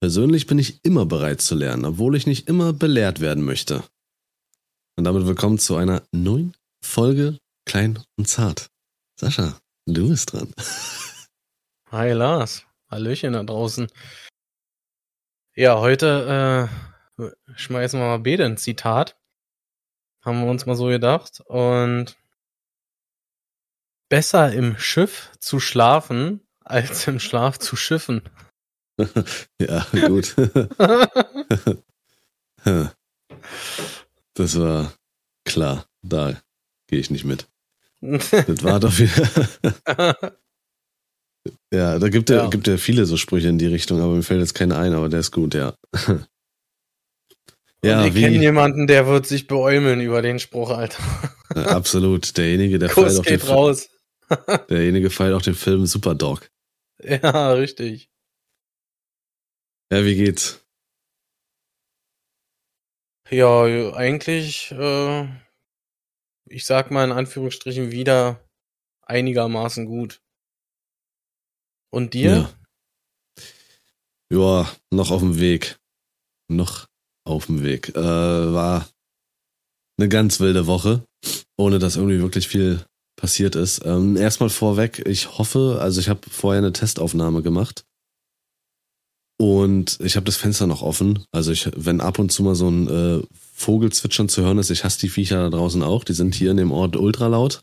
Persönlich bin ich immer bereit zu lernen, obwohl ich nicht immer belehrt werden möchte. Und damit willkommen zu einer neuen Folge Klein und Zart. Sascha, du bist dran. Hi Lars, Hallöchen da draußen. Ja, heute äh, schmeißen wir mal beide ein Zitat. Haben wir uns mal so gedacht. Und besser im Schiff zu schlafen, als im Schlaf zu schiffen. ja, gut. das war klar. Da gehe ich nicht mit. Das war doch wieder. ja, da gibt ja. gibt ja viele so Sprüche in die Richtung, aber mir fällt jetzt keiner ein, aber der ist gut, ja. ja, wir kennen jemanden, der wird sich beäumeln über den Spruch, Alter. absolut. Derjenige, der Kuss feiert auch den raus. Derjenige feiert auch den Film Superdog. Ja, richtig. Ja, wie geht's? Ja, eigentlich, äh, ich sag mal in Anführungsstrichen wieder einigermaßen gut. Und dir? Ja, ja noch auf dem Weg. Noch auf dem Weg. Äh, war eine ganz wilde Woche, ohne dass irgendwie wirklich viel passiert ist. Ähm, erstmal vorweg, ich hoffe, also ich habe vorher eine Testaufnahme gemacht und ich habe das Fenster noch offen. Also ich, wenn ab und zu mal so ein äh, Vogelzwitschern zu hören ist, ich hasse die Viecher da draußen auch. Die sind hier in dem Ort ultra laut.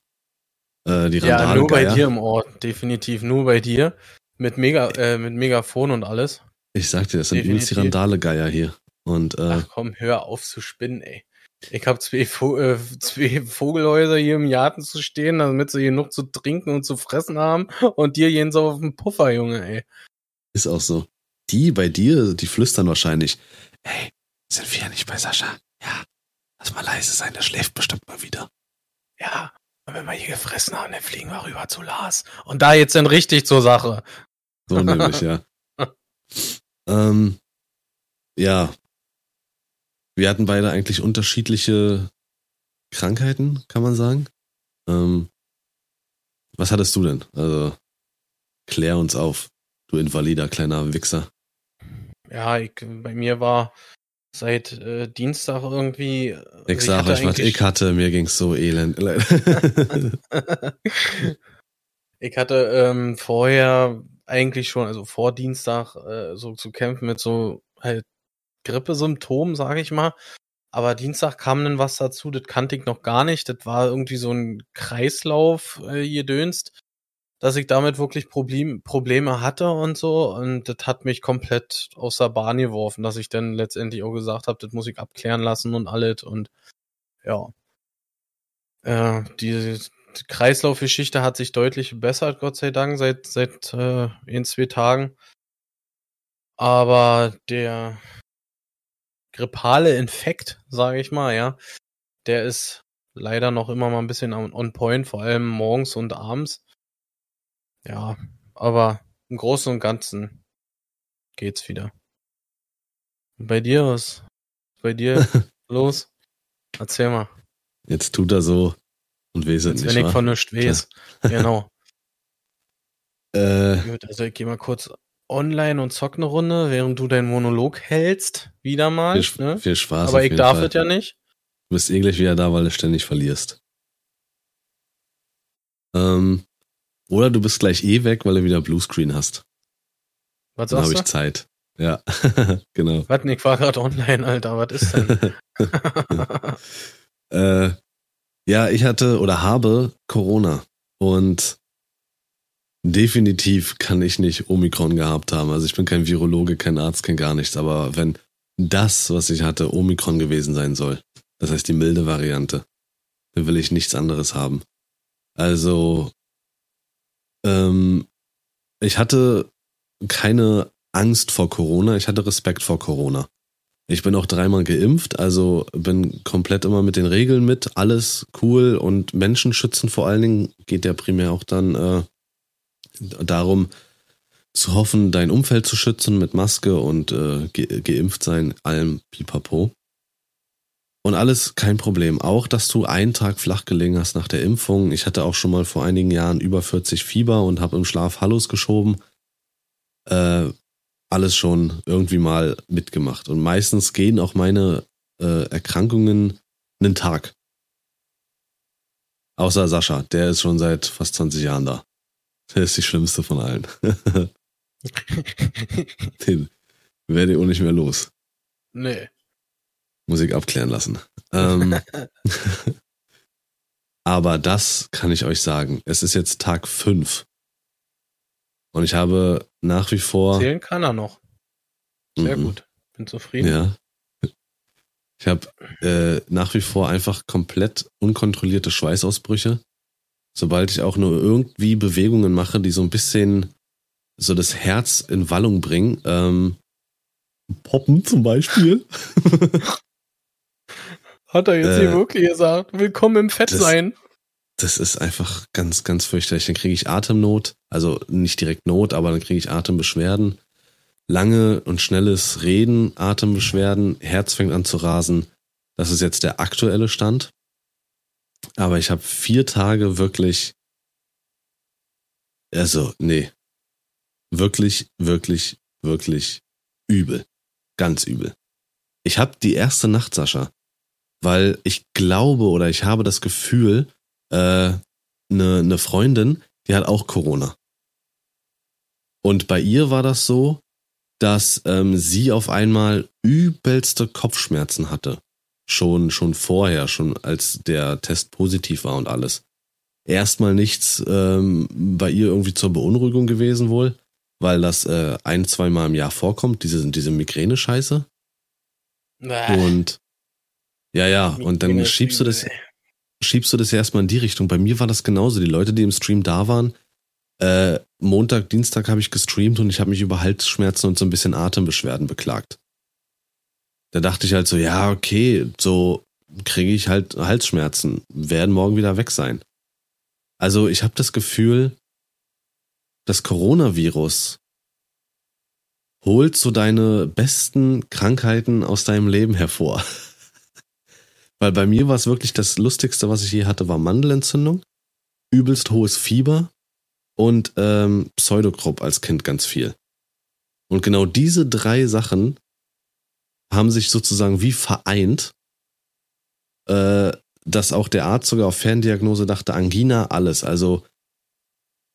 Äh, die ja, nur bei dir im Ort, definitiv nur bei dir. Mit, Mega, äh, mit Megafon und alles. Ich sag dir, das sind übelst die Randale-Geier hier. Und, äh, Ach komm, hör auf zu spinnen, ey. Ich habe zwei, Vo äh, zwei Vogelhäuser hier im Garten zu stehen, damit sie genug zu trinken und zu fressen haben. Und dir gehen so auf den Puffer, Junge, ey. Ist auch so die bei dir, die flüstern wahrscheinlich, hey, sind wir ja nicht bei Sascha? Ja, lass mal leise sein, der schläft bestimmt mal wieder. Ja, und wenn wir hier gefressen haben, dann fliegen wir rüber zu Lars. Und da jetzt dann richtig zur Sache. So nämlich, ja. ähm, ja. Wir hatten beide eigentlich unterschiedliche Krankheiten, kann man sagen. Ähm, was hattest du denn? Also, klär uns auf, du invalider kleiner Wichser ja, ich, bei mir war seit äh, Dienstag irgendwie. Äh, ich also sag euch was, ich hatte, mir ging's so elend. ich hatte ähm, vorher eigentlich schon, also vor Dienstag, äh, so zu kämpfen mit so halt Grippesymptomen, sage ich mal. Aber Dienstag kam dann was dazu, das kannte ich noch gar nicht. Das war irgendwie so ein Kreislauf äh, gedönst dass ich damit wirklich Problem, Probleme hatte und so. Und das hat mich komplett aus der Bahn geworfen, dass ich dann letztendlich auch gesagt habe, das muss ich abklären lassen und alles. Und ja. Äh, die, die Kreislaufgeschichte hat sich deutlich gebessert, Gott sei Dank, seit, seit äh, in zwei Tagen. Aber der grippale Infekt, sage ich mal, ja, der ist leider noch immer mal ein bisschen on point, vor allem morgens und abends. Ja, aber im Großen und Ganzen geht's wieder. Und bei dir was? Bei dir los? Erzähl mal. Jetzt tut er so und wir sind nicht. Wenn ich von nichts weiß. Genau. äh, Gut, also ich geh mal kurz online und zock eine Runde, während du deinen Monolog hältst. Wieder mal. Viel, ne? viel Spaß. Aber ich darf es ja nicht. Du bist eh gleich wieder da, weil du ständig verlierst. Ähm, oder du bist gleich eh weg, weil du wieder Bluescreen hast. Was Dann habe ich Zeit. Ja, genau. Warte, ich war gerade online, Alter. Was ist denn? äh, ja, ich hatte oder habe Corona. Und definitiv kann ich nicht Omikron gehabt haben. Also ich bin kein Virologe, kein Arzt, kein gar nichts. Aber wenn das, was ich hatte, Omikron gewesen sein soll, das heißt die milde Variante, dann will ich nichts anderes haben. Also ähm, ich hatte keine Angst vor Corona, ich hatte Respekt vor Corona. Ich bin auch dreimal geimpft, also bin komplett immer mit den Regeln mit, alles cool und Menschen schützen vor allen Dingen geht ja primär auch dann äh, darum zu hoffen, dein Umfeld zu schützen mit Maske und äh, ge geimpft sein, allem pipapo. Und alles kein Problem. Auch, dass du einen Tag flach gelegen hast nach der Impfung. Ich hatte auch schon mal vor einigen Jahren über 40 Fieber und habe im Schlaf Hallos geschoben. Äh, alles schon irgendwie mal mitgemacht. Und meistens gehen auch meine äh, Erkrankungen einen Tag. Außer Sascha, der ist schon seit fast 20 Jahren da. Der ist die schlimmste von allen. Den werde ich auch nicht mehr los. Nee. Muss ich abklären lassen. Ähm, aber das kann ich euch sagen. Es ist jetzt Tag 5. Und ich habe nach wie vor. Zählen kann er noch. Sehr mhm. gut. Bin zufrieden. Ja. Ich habe äh, nach wie vor einfach komplett unkontrollierte Schweißausbrüche. Sobald ich auch nur irgendwie Bewegungen mache, die so ein bisschen so das Herz in Wallung bringen. Ähm, Poppen zum Beispiel. Hat er jetzt äh, hier wirklich gesagt. Willkommen im Fett das, sein. Das ist einfach ganz, ganz fürchterlich. Dann kriege ich Atemnot. Also nicht direkt Not, aber dann kriege ich Atembeschwerden. Lange und schnelles Reden, Atembeschwerden, Herz fängt an zu rasen. Das ist jetzt der aktuelle Stand. Aber ich habe vier Tage wirklich. Also, nee. Wirklich, wirklich, wirklich übel. Ganz übel. Ich habe die erste Nacht, Sascha, weil ich glaube oder ich habe das Gefühl, eine äh, ne, ne Freundin, die hat auch Corona. Und bei ihr war das so, dass ähm, sie auf einmal übelste Kopfschmerzen hatte. Schon, schon vorher, schon als der Test positiv war und alles. Erstmal nichts ähm, bei ihr irgendwie zur Beunruhigung gewesen wohl, weil das äh, ein, zwei Mal im Jahr vorkommt, diese, diese Migräne-Scheiße. Und ja, ja, und dann schiebst du das, schiebst du das erstmal in die Richtung. Bei mir war das genauso. Die Leute, die im Stream da waren, äh, Montag, Dienstag habe ich gestreamt und ich habe mich über Halsschmerzen und so ein bisschen Atembeschwerden beklagt. Da dachte ich halt so, ja, okay, so kriege ich halt Halsschmerzen, werden morgen wieder weg sein. Also ich habe das Gefühl, das Coronavirus holt so deine besten Krankheiten aus deinem Leben hervor. Weil bei mir war es wirklich das Lustigste, was ich je hatte, war Mandelentzündung, übelst hohes Fieber und ähm, Pseudokrupp als Kind ganz viel. Und genau diese drei Sachen haben sich sozusagen wie vereint, äh, dass auch der Arzt sogar auf Ferndiagnose dachte, Angina, alles. Also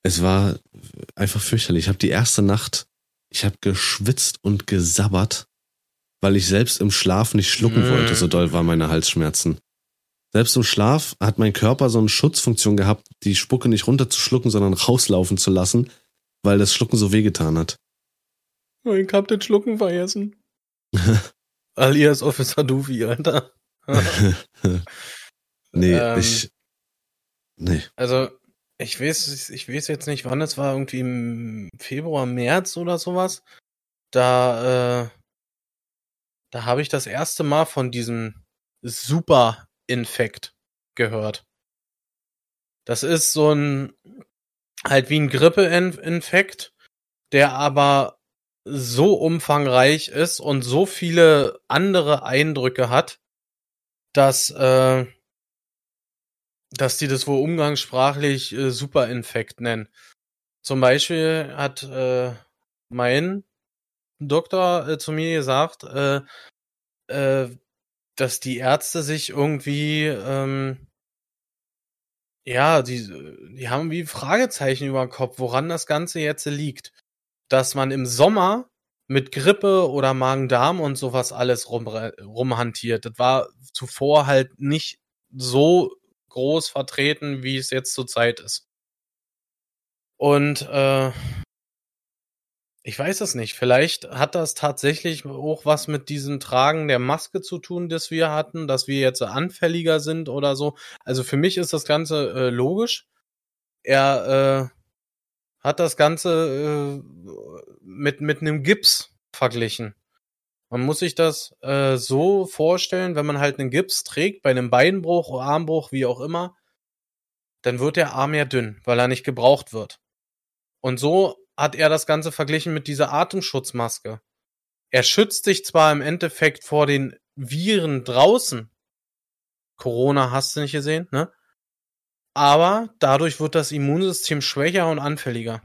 es war einfach fürchterlich. Ich habe die erste Nacht, ich habe geschwitzt und gesabbert weil ich selbst im Schlaf nicht schlucken mm. wollte, so doll waren meine Halsschmerzen. Selbst im Schlaf hat mein Körper so eine Schutzfunktion gehabt, die Spucke nicht runterzuschlucken, sondern rauslaufen zu lassen, weil das Schlucken so wehgetan hat. Oh, ich hab den Schlucken vergessen. Alias Officer Duvi, Alter. nee, ähm, ich. Nee. Also, ich weiß, ich weiß jetzt nicht, wann es war, irgendwie im Februar, März oder sowas. Da, äh, da habe ich das erste Mal von diesem Super-Infekt gehört. Das ist so ein, halt wie ein Grippeinfekt, der aber so umfangreich ist und so viele andere Eindrücke hat, dass, äh, dass die das wohl umgangssprachlich äh, Superinfekt nennen. Zum Beispiel hat äh, mein Doktor äh, zu mir gesagt, äh, äh, dass die Ärzte sich irgendwie, ähm, ja, die, die haben wie Fragezeichen über den Kopf, woran das Ganze jetzt liegt. Dass man im Sommer mit Grippe oder Magen-Darm und sowas alles rum, rumhantiert. Das war zuvor halt nicht so groß vertreten, wie es jetzt zurzeit ist. Und äh, ich weiß es nicht. Vielleicht hat das tatsächlich auch was mit diesem Tragen der Maske zu tun, das wir hatten, dass wir jetzt anfälliger sind oder so. Also für mich ist das Ganze äh, logisch. Er äh, hat das Ganze äh, mit, mit einem Gips verglichen. Man muss sich das äh, so vorstellen, wenn man halt einen Gips trägt, bei einem Beinbruch, Armbruch, wie auch immer, dann wird der Arm ja dünn, weil er nicht gebraucht wird. Und so hat er das Ganze verglichen mit dieser Atemschutzmaske. Er schützt sich zwar im Endeffekt vor den Viren draußen. Corona hast du nicht gesehen, ne? Aber dadurch wird das Immunsystem schwächer und anfälliger.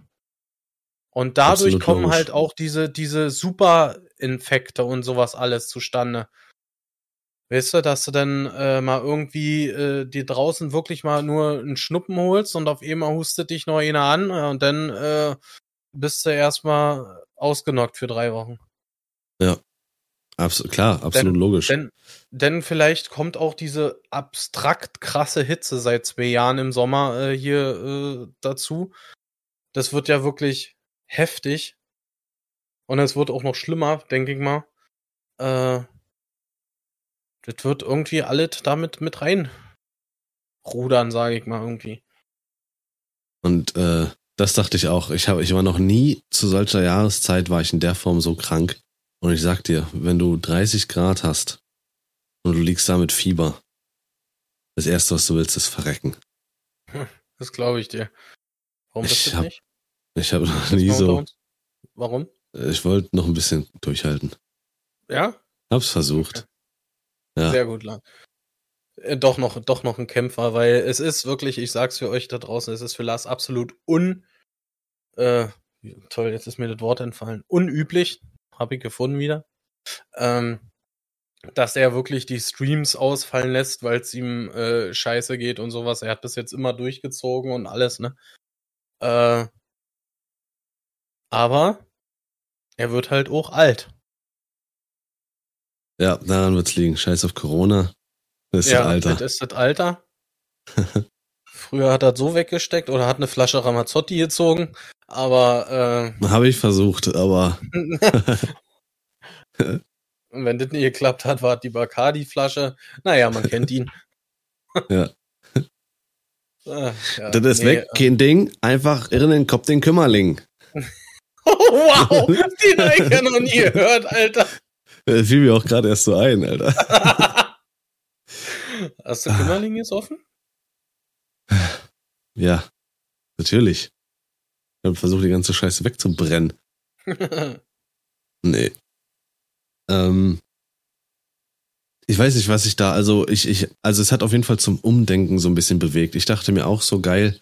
Und dadurch Absolut kommen logisch. halt auch diese, diese Superinfekte und sowas alles zustande. Weißt du, dass du dann äh, mal irgendwie äh, dir draußen wirklich mal nur einen Schnuppen holst und auf einmal hustet dich noch einer an äh, und dann äh, bist du erstmal ausgenockt für drei Wochen. Abs klar, absolut logisch. Denn, denn vielleicht kommt auch diese abstrakt krasse Hitze seit zwei Jahren im Sommer äh, hier äh, dazu. Das wird ja wirklich heftig. Und es wird auch noch schlimmer, denke ich mal. Äh, das wird irgendwie alles damit mit rein rudern, sage ich mal irgendwie. Und äh, das dachte ich auch. Ich, hab, ich war noch nie zu solcher Jahreszeit, war ich in der Form so krank. Und ich sag dir, wenn du 30 Grad hast und du liegst da mit Fieber, das Erste, was du willst, ist verrecken. Das glaube ich dir. Warum Ich du hab- nicht? Ich habe noch nie so. Warum? Ich wollte noch ein bisschen durchhalten. Ja? Hab's versucht. Ja. Sehr gut, Lan. Äh, Doch noch, doch noch ein Kämpfer, weil es ist wirklich, ich sag's für euch da draußen, es ist für Lars absolut un, äh, toll, jetzt ist mir das Wort entfallen, unüblich, habe ich gefunden wieder, ähm, dass er wirklich die Streams ausfallen lässt, weil es ihm äh, scheiße geht und sowas. Er hat bis jetzt immer durchgezogen und alles, ne? Äh, aber er wird halt auch alt. Ja, daran wird's liegen. Scheiß auf Corona. Das ist ja, das Alter. das ist das Alter. Früher hat er so weggesteckt oder hat eine Flasche Ramazzotti gezogen, aber Habe ich versucht, aber äh, wenn das nicht geklappt hat, war die Bacardi-Flasche. Naja, man kennt ihn. Ja. Äh, ja, das ist nee, weg, kein Ding. Einfach irren in den Kopf den Kümmerling. äh, wow, den habe ich ja noch nie gehört, Alter. Das fiel mir auch gerade erst so ein, Alter. Hast du Kümmerling jetzt offen? Ja, natürlich. Ich habe versucht, die ganze Scheiße wegzubrennen. Nee. Ähm, ich weiß nicht, was ich da, also ich, ich, also es hat auf jeden Fall zum Umdenken so ein bisschen bewegt. Ich dachte mir auch so geil,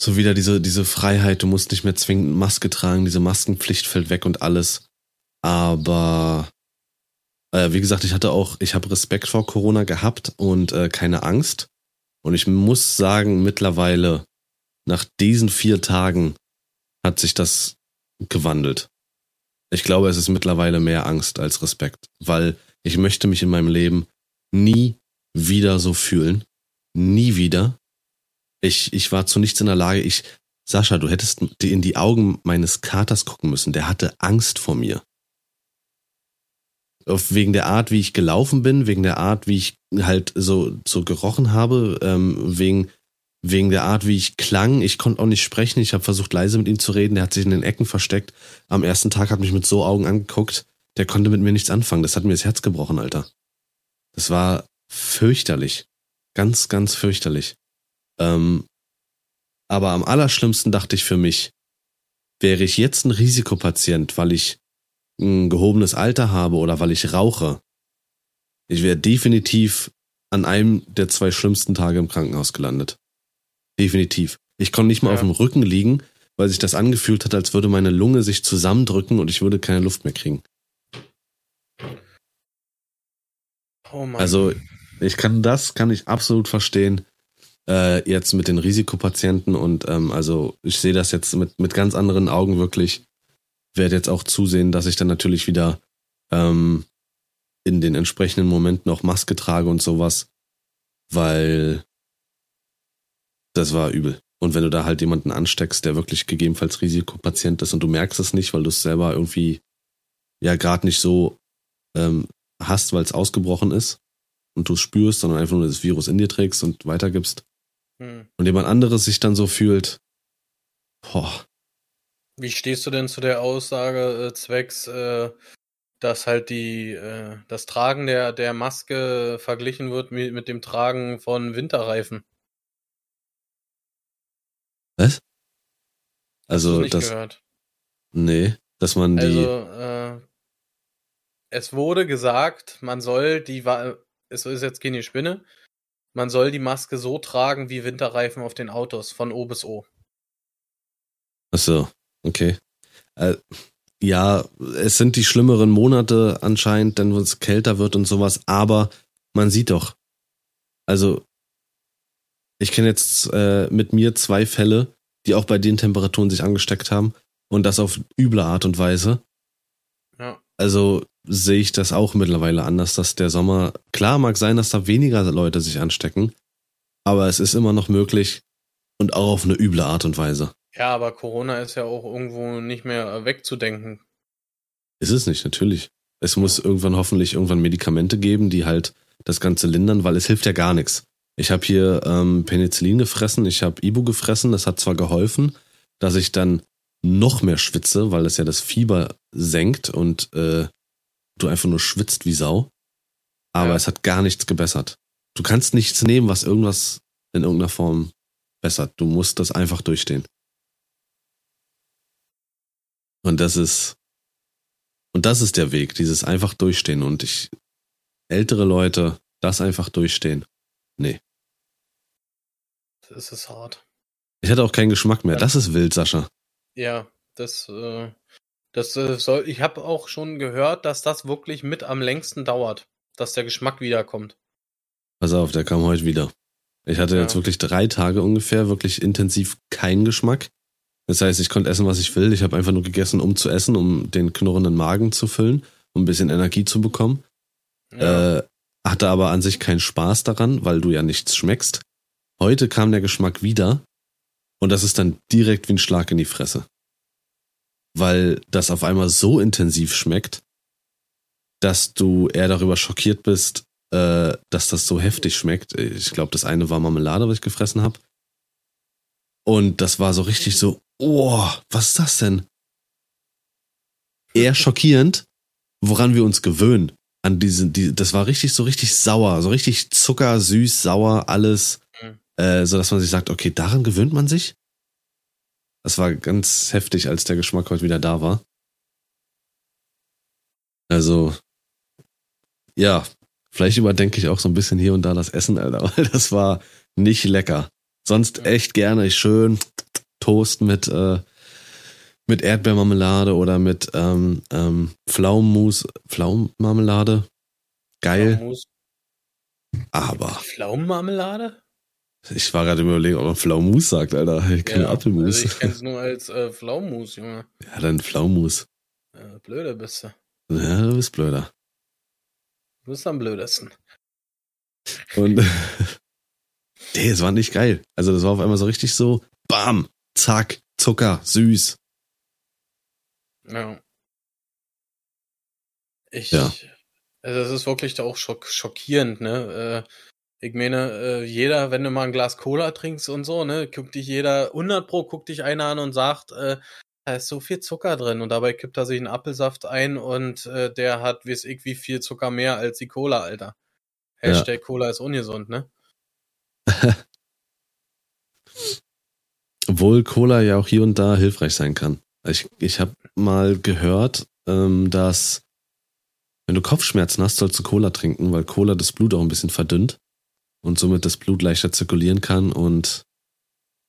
so wieder diese, diese Freiheit, du musst nicht mehr zwingend Maske tragen, diese Maskenpflicht fällt weg und alles. Aber äh, wie gesagt, ich hatte auch, ich habe Respekt vor Corona gehabt und äh, keine Angst. Und ich muss sagen, mittlerweile, nach diesen vier Tagen, hat sich das gewandelt. Ich glaube, es ist mittlerweile mehr Angst als Respekt, weil ich möchte mich in meinem Leben nie wieder so fühlen. Nie wieder. Ich, ich war zu nichts in der Lage. Ich, Sascha, du hättest in die Augen meines Katers gucken müssen. Der hatte Angst vor mir. Wegen der Art, wie ich gelaufen bin, wegen der Art, wie ich halt so, so gerochen habe, ähm, wegen, wegen der Art, wie ich klang. Ich konnte auch nicht sprechen. Ich habe versucht, leise mit ihm zu reden. Der hat sich in den Ecken versteckt. Am ersten Tag hat mich mit so Augen angeguckt. Der konnte mit mir nichts anfangen. Das hat mir das Herz gebrochen, Alter. Das war fürchterlich. Ganz, ganz fürchterlich. Ähm, aber am allerschlimmsten dachte ich für mich, wäre ich jetzt ein Risikopatient, weil ich ein gehobenes Alter habe oder weil ich rauche, ich wäre definitiv an einem der zwei schlimmsten Tage im Krankenhaus gelandet. Definitiv. Ich konnte nicht mal Ja. auf dem Rücken liegen, weil sich das angefühlt hat, als würde meine Lunge sich zusammendrücken und ich würde keine Luft mehr kriegen. Oh Mann. Also ich kann das, kann ich absolut verstehen. Äh, jetzt mit den Risikopatienten und ähm, also ich sehe das jetzt mit, mit ganz anderen Augen wirklich. Werde jetzt auch zusehen, dass ich dann natürlich wieder ähm, in den entsprechenden Momenten auch Maske trage und sowas, weil das war übel. Und wenn du da halt jemanden ansteckst, der wirklich gegebenenfalls Risikopatient ist und du merkst es nicht, weil du es selber irgendwie ja gerade nicht so ähm, hast, weil es ausgebrochen ist und du es spürst, sondern einfach nur das Virus in dir trägst und weitergibst Hm. und jemand anderes sich dann so fühlt, boah, Wie stehst du denn zu der Aussage äh, zwecks, äh, dass halt die äh, das Tragen der der Maske verglichen wird mit, mit dem Tragen von Winterreifen? was? Also du nicht das, gehört? nee, dass man die, Also äh, es wurde gesagt, man soll die es ist jetzt keine Spinne, man soll die Maske so tragen wie Winterreifen auf den Autos von O bis O. achso, Okay. Äh, ja, es sind die schlimmeren Monate anscheinend, denn wenn es kälter wird und sowas, aber man sieht doch. Also, ich kenne jetzt äh, mit mir zwei Fälle, die auch bei den Temperaturen sich angesteckt haben und das auf üble Art und Weise. Ja. Also sehe ich das auch mittlerweile anders, dass der Sommer, klar mag sein, dass da weniger Leute sich anstecken, aber es ist immer noch möglich und auch auf eine üble Art und Weise. Ja, aber Corona ist ja auch irgendwo nicht mehr wegzudenken. Ist es nicht, natürlich. Es muss irgendwann hoffentlich irgendwann Medikamente geben, die halt das Ganze lindern, weil es hilft ja gar nichts. Ich habe hier ähm, Penicillin gefressen, ich habe Ibu gefressen, das hat zwar geholfen, dass ich dann noch mehr schwitze, weil es ja das Fieber senkt und äh, du einfach nur schwitzt wie Sau. Aber Ja. es hat gar nichts gebessert. Du kannst nichts nehmen, was irgendwas in irgendeiner Form bessert. Du musst das einfach durchstehen. Und das ist, und das ist der Weg, dieses einfach durchstehen. Und ich, ältere Leute, das einfach durchstehen. Nee. Das ist hart. Ich hatte auch keinen Geschmack mehr. Das ist wild, Sascha. Ja, das, äh, das äh, soll. Ich habe auch schon gehört, dass das wirklich mit am längsten dauert, dass der Geschmack wiederkommt. Pass auf, der kam heute wieder. Ich hatte Ja. jetzt wirklich drei Tage ungefähr, wirklich intensiv keinen Geschmack. Das heißt, ich konnte essen, was ich will. Ich habe einfach nur gegessen, um zu essen, um den knurrenden Magen zu füllen, um ein bisschen Energie zu bekommen. Ja, Äh, hatte aber an sich keinen Spaß daran, weil du ja nichts schmeckst. Heute kam der Geschmack wieder und das ist dann direkt wie ein Schlag in die Fresse. Weil das auf einmal so intensiv schmeckt, dass du eher darüber schockiert bist, äh, dass das so heftig schmeckt. Ich glaube, das eine war Marmelade, was ich gefressen habe. Und das war so richtig so, oh, was ist das denn? Eher schockierend, woran wir uns gewöhnen. An diesen, die, das war richtig so richtig sauer, so richtig Zucker, süß, sauer, alles, Mhm. äh, so dass man sich sagt, okay, daran gewöhnt man sich. Das war ganz heftig, als der Geschmack heute wieder da war. Also, ja, vielleicht überdenke ich auch so ein bisschen hier und da das Essen, Alter, weil das war nicht lecker. Sonst echt gerne schön Toast mit, äh, mit Erdbeermarmelade oder mit ähm, ähm, Pflaumenmus, Pflaumenmarmelade. Geil, Pflaumenmus. aber Pflaumenmarmelade? ich war gerade überlegen, ob man Pflaumenmus sagt, Alter. Ich kenne Ja, Apfelmus. Also ich kenn's nur als äh, Pflaumenmus, Junge. ja, dann Pflaumenmus. Äh, blöde bist du. Ja, du bist blöder. Du bist am blödesten. Und nee, es war nicht geil. Also das war auf einmal so richtig so, bam, zack, Zucker, süß. Ja. Ich. Ja. Also es ist wirklich auch schock schockierend, ne? Äh, ich meine, äh, jeder, wenn du mal ein Glas Cola trinkst und so, ne, guckt dich jeder, 100 pro guckt dich einer an und sagt, äh, da ist so viel Zucker drin und dabei kippt er sich einen Apfelsaft ein und äh, der hat, weiß ich, wie viel Zucker mehr als die Cola, Alter. Ja. Hashtag Cola ist ungesund, ne? Obwohl Cola ja auch hier und da hilfreich sein kann. Ich, ich habe mal gehört, ähm, dass wenn du Kopfschmerzen hast, sollst du Cola trinken, weil Cola das Blut auch ein bisschen verdünnt und somit das Blut leichter zirkulieren kann und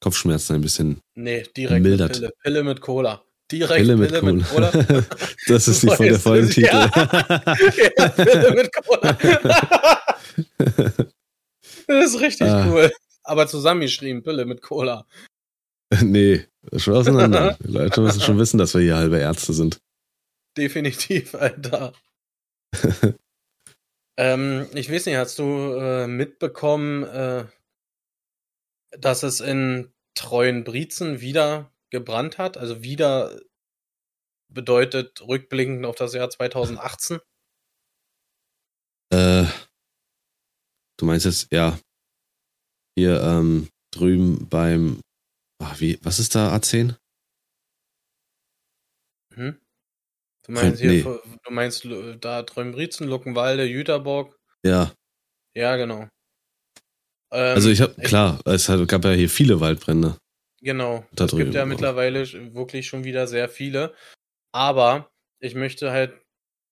Kopfschmerzen ein bisschen. Nee, direkt Mildert. mit Pille. Pille mit Cola. Direkt Pille mit Cola. das ist die, der jetzt- Folgentitel. ja, Pille mit Cola. Das ist richtig Ah. cool. Aber zusammengeschrieben, Pille mit Cola. nee, schon auseinander. Die Leute müssen schon wissen, dass wir hier halbe Ärzte sind. Definitiv, Alter. ähm, ich weiß nicht, hast du äh, mitbekommen, äh, dass es in Treuen Brietzen wieder gebrannt hat? Also wieder bedeutet rückblickend auf das Jahr 2018. Äh, du meinst jetzt, ja, hier ähm, drüben beim, ach, wie, was ist da A10? Hm? Du meinst Nee. hier, vor- du meinst äh, da Treuenbrietzen, Luckenwalde, Jüterborg? Ja, Ja, genau. Ähm, also ich habe, klar, es gab ja hier viele Waldbrände. Genau. Da es gibt ja auch. mittlerweile wirklich schon wieder sehr viele. Aber ich möchte halt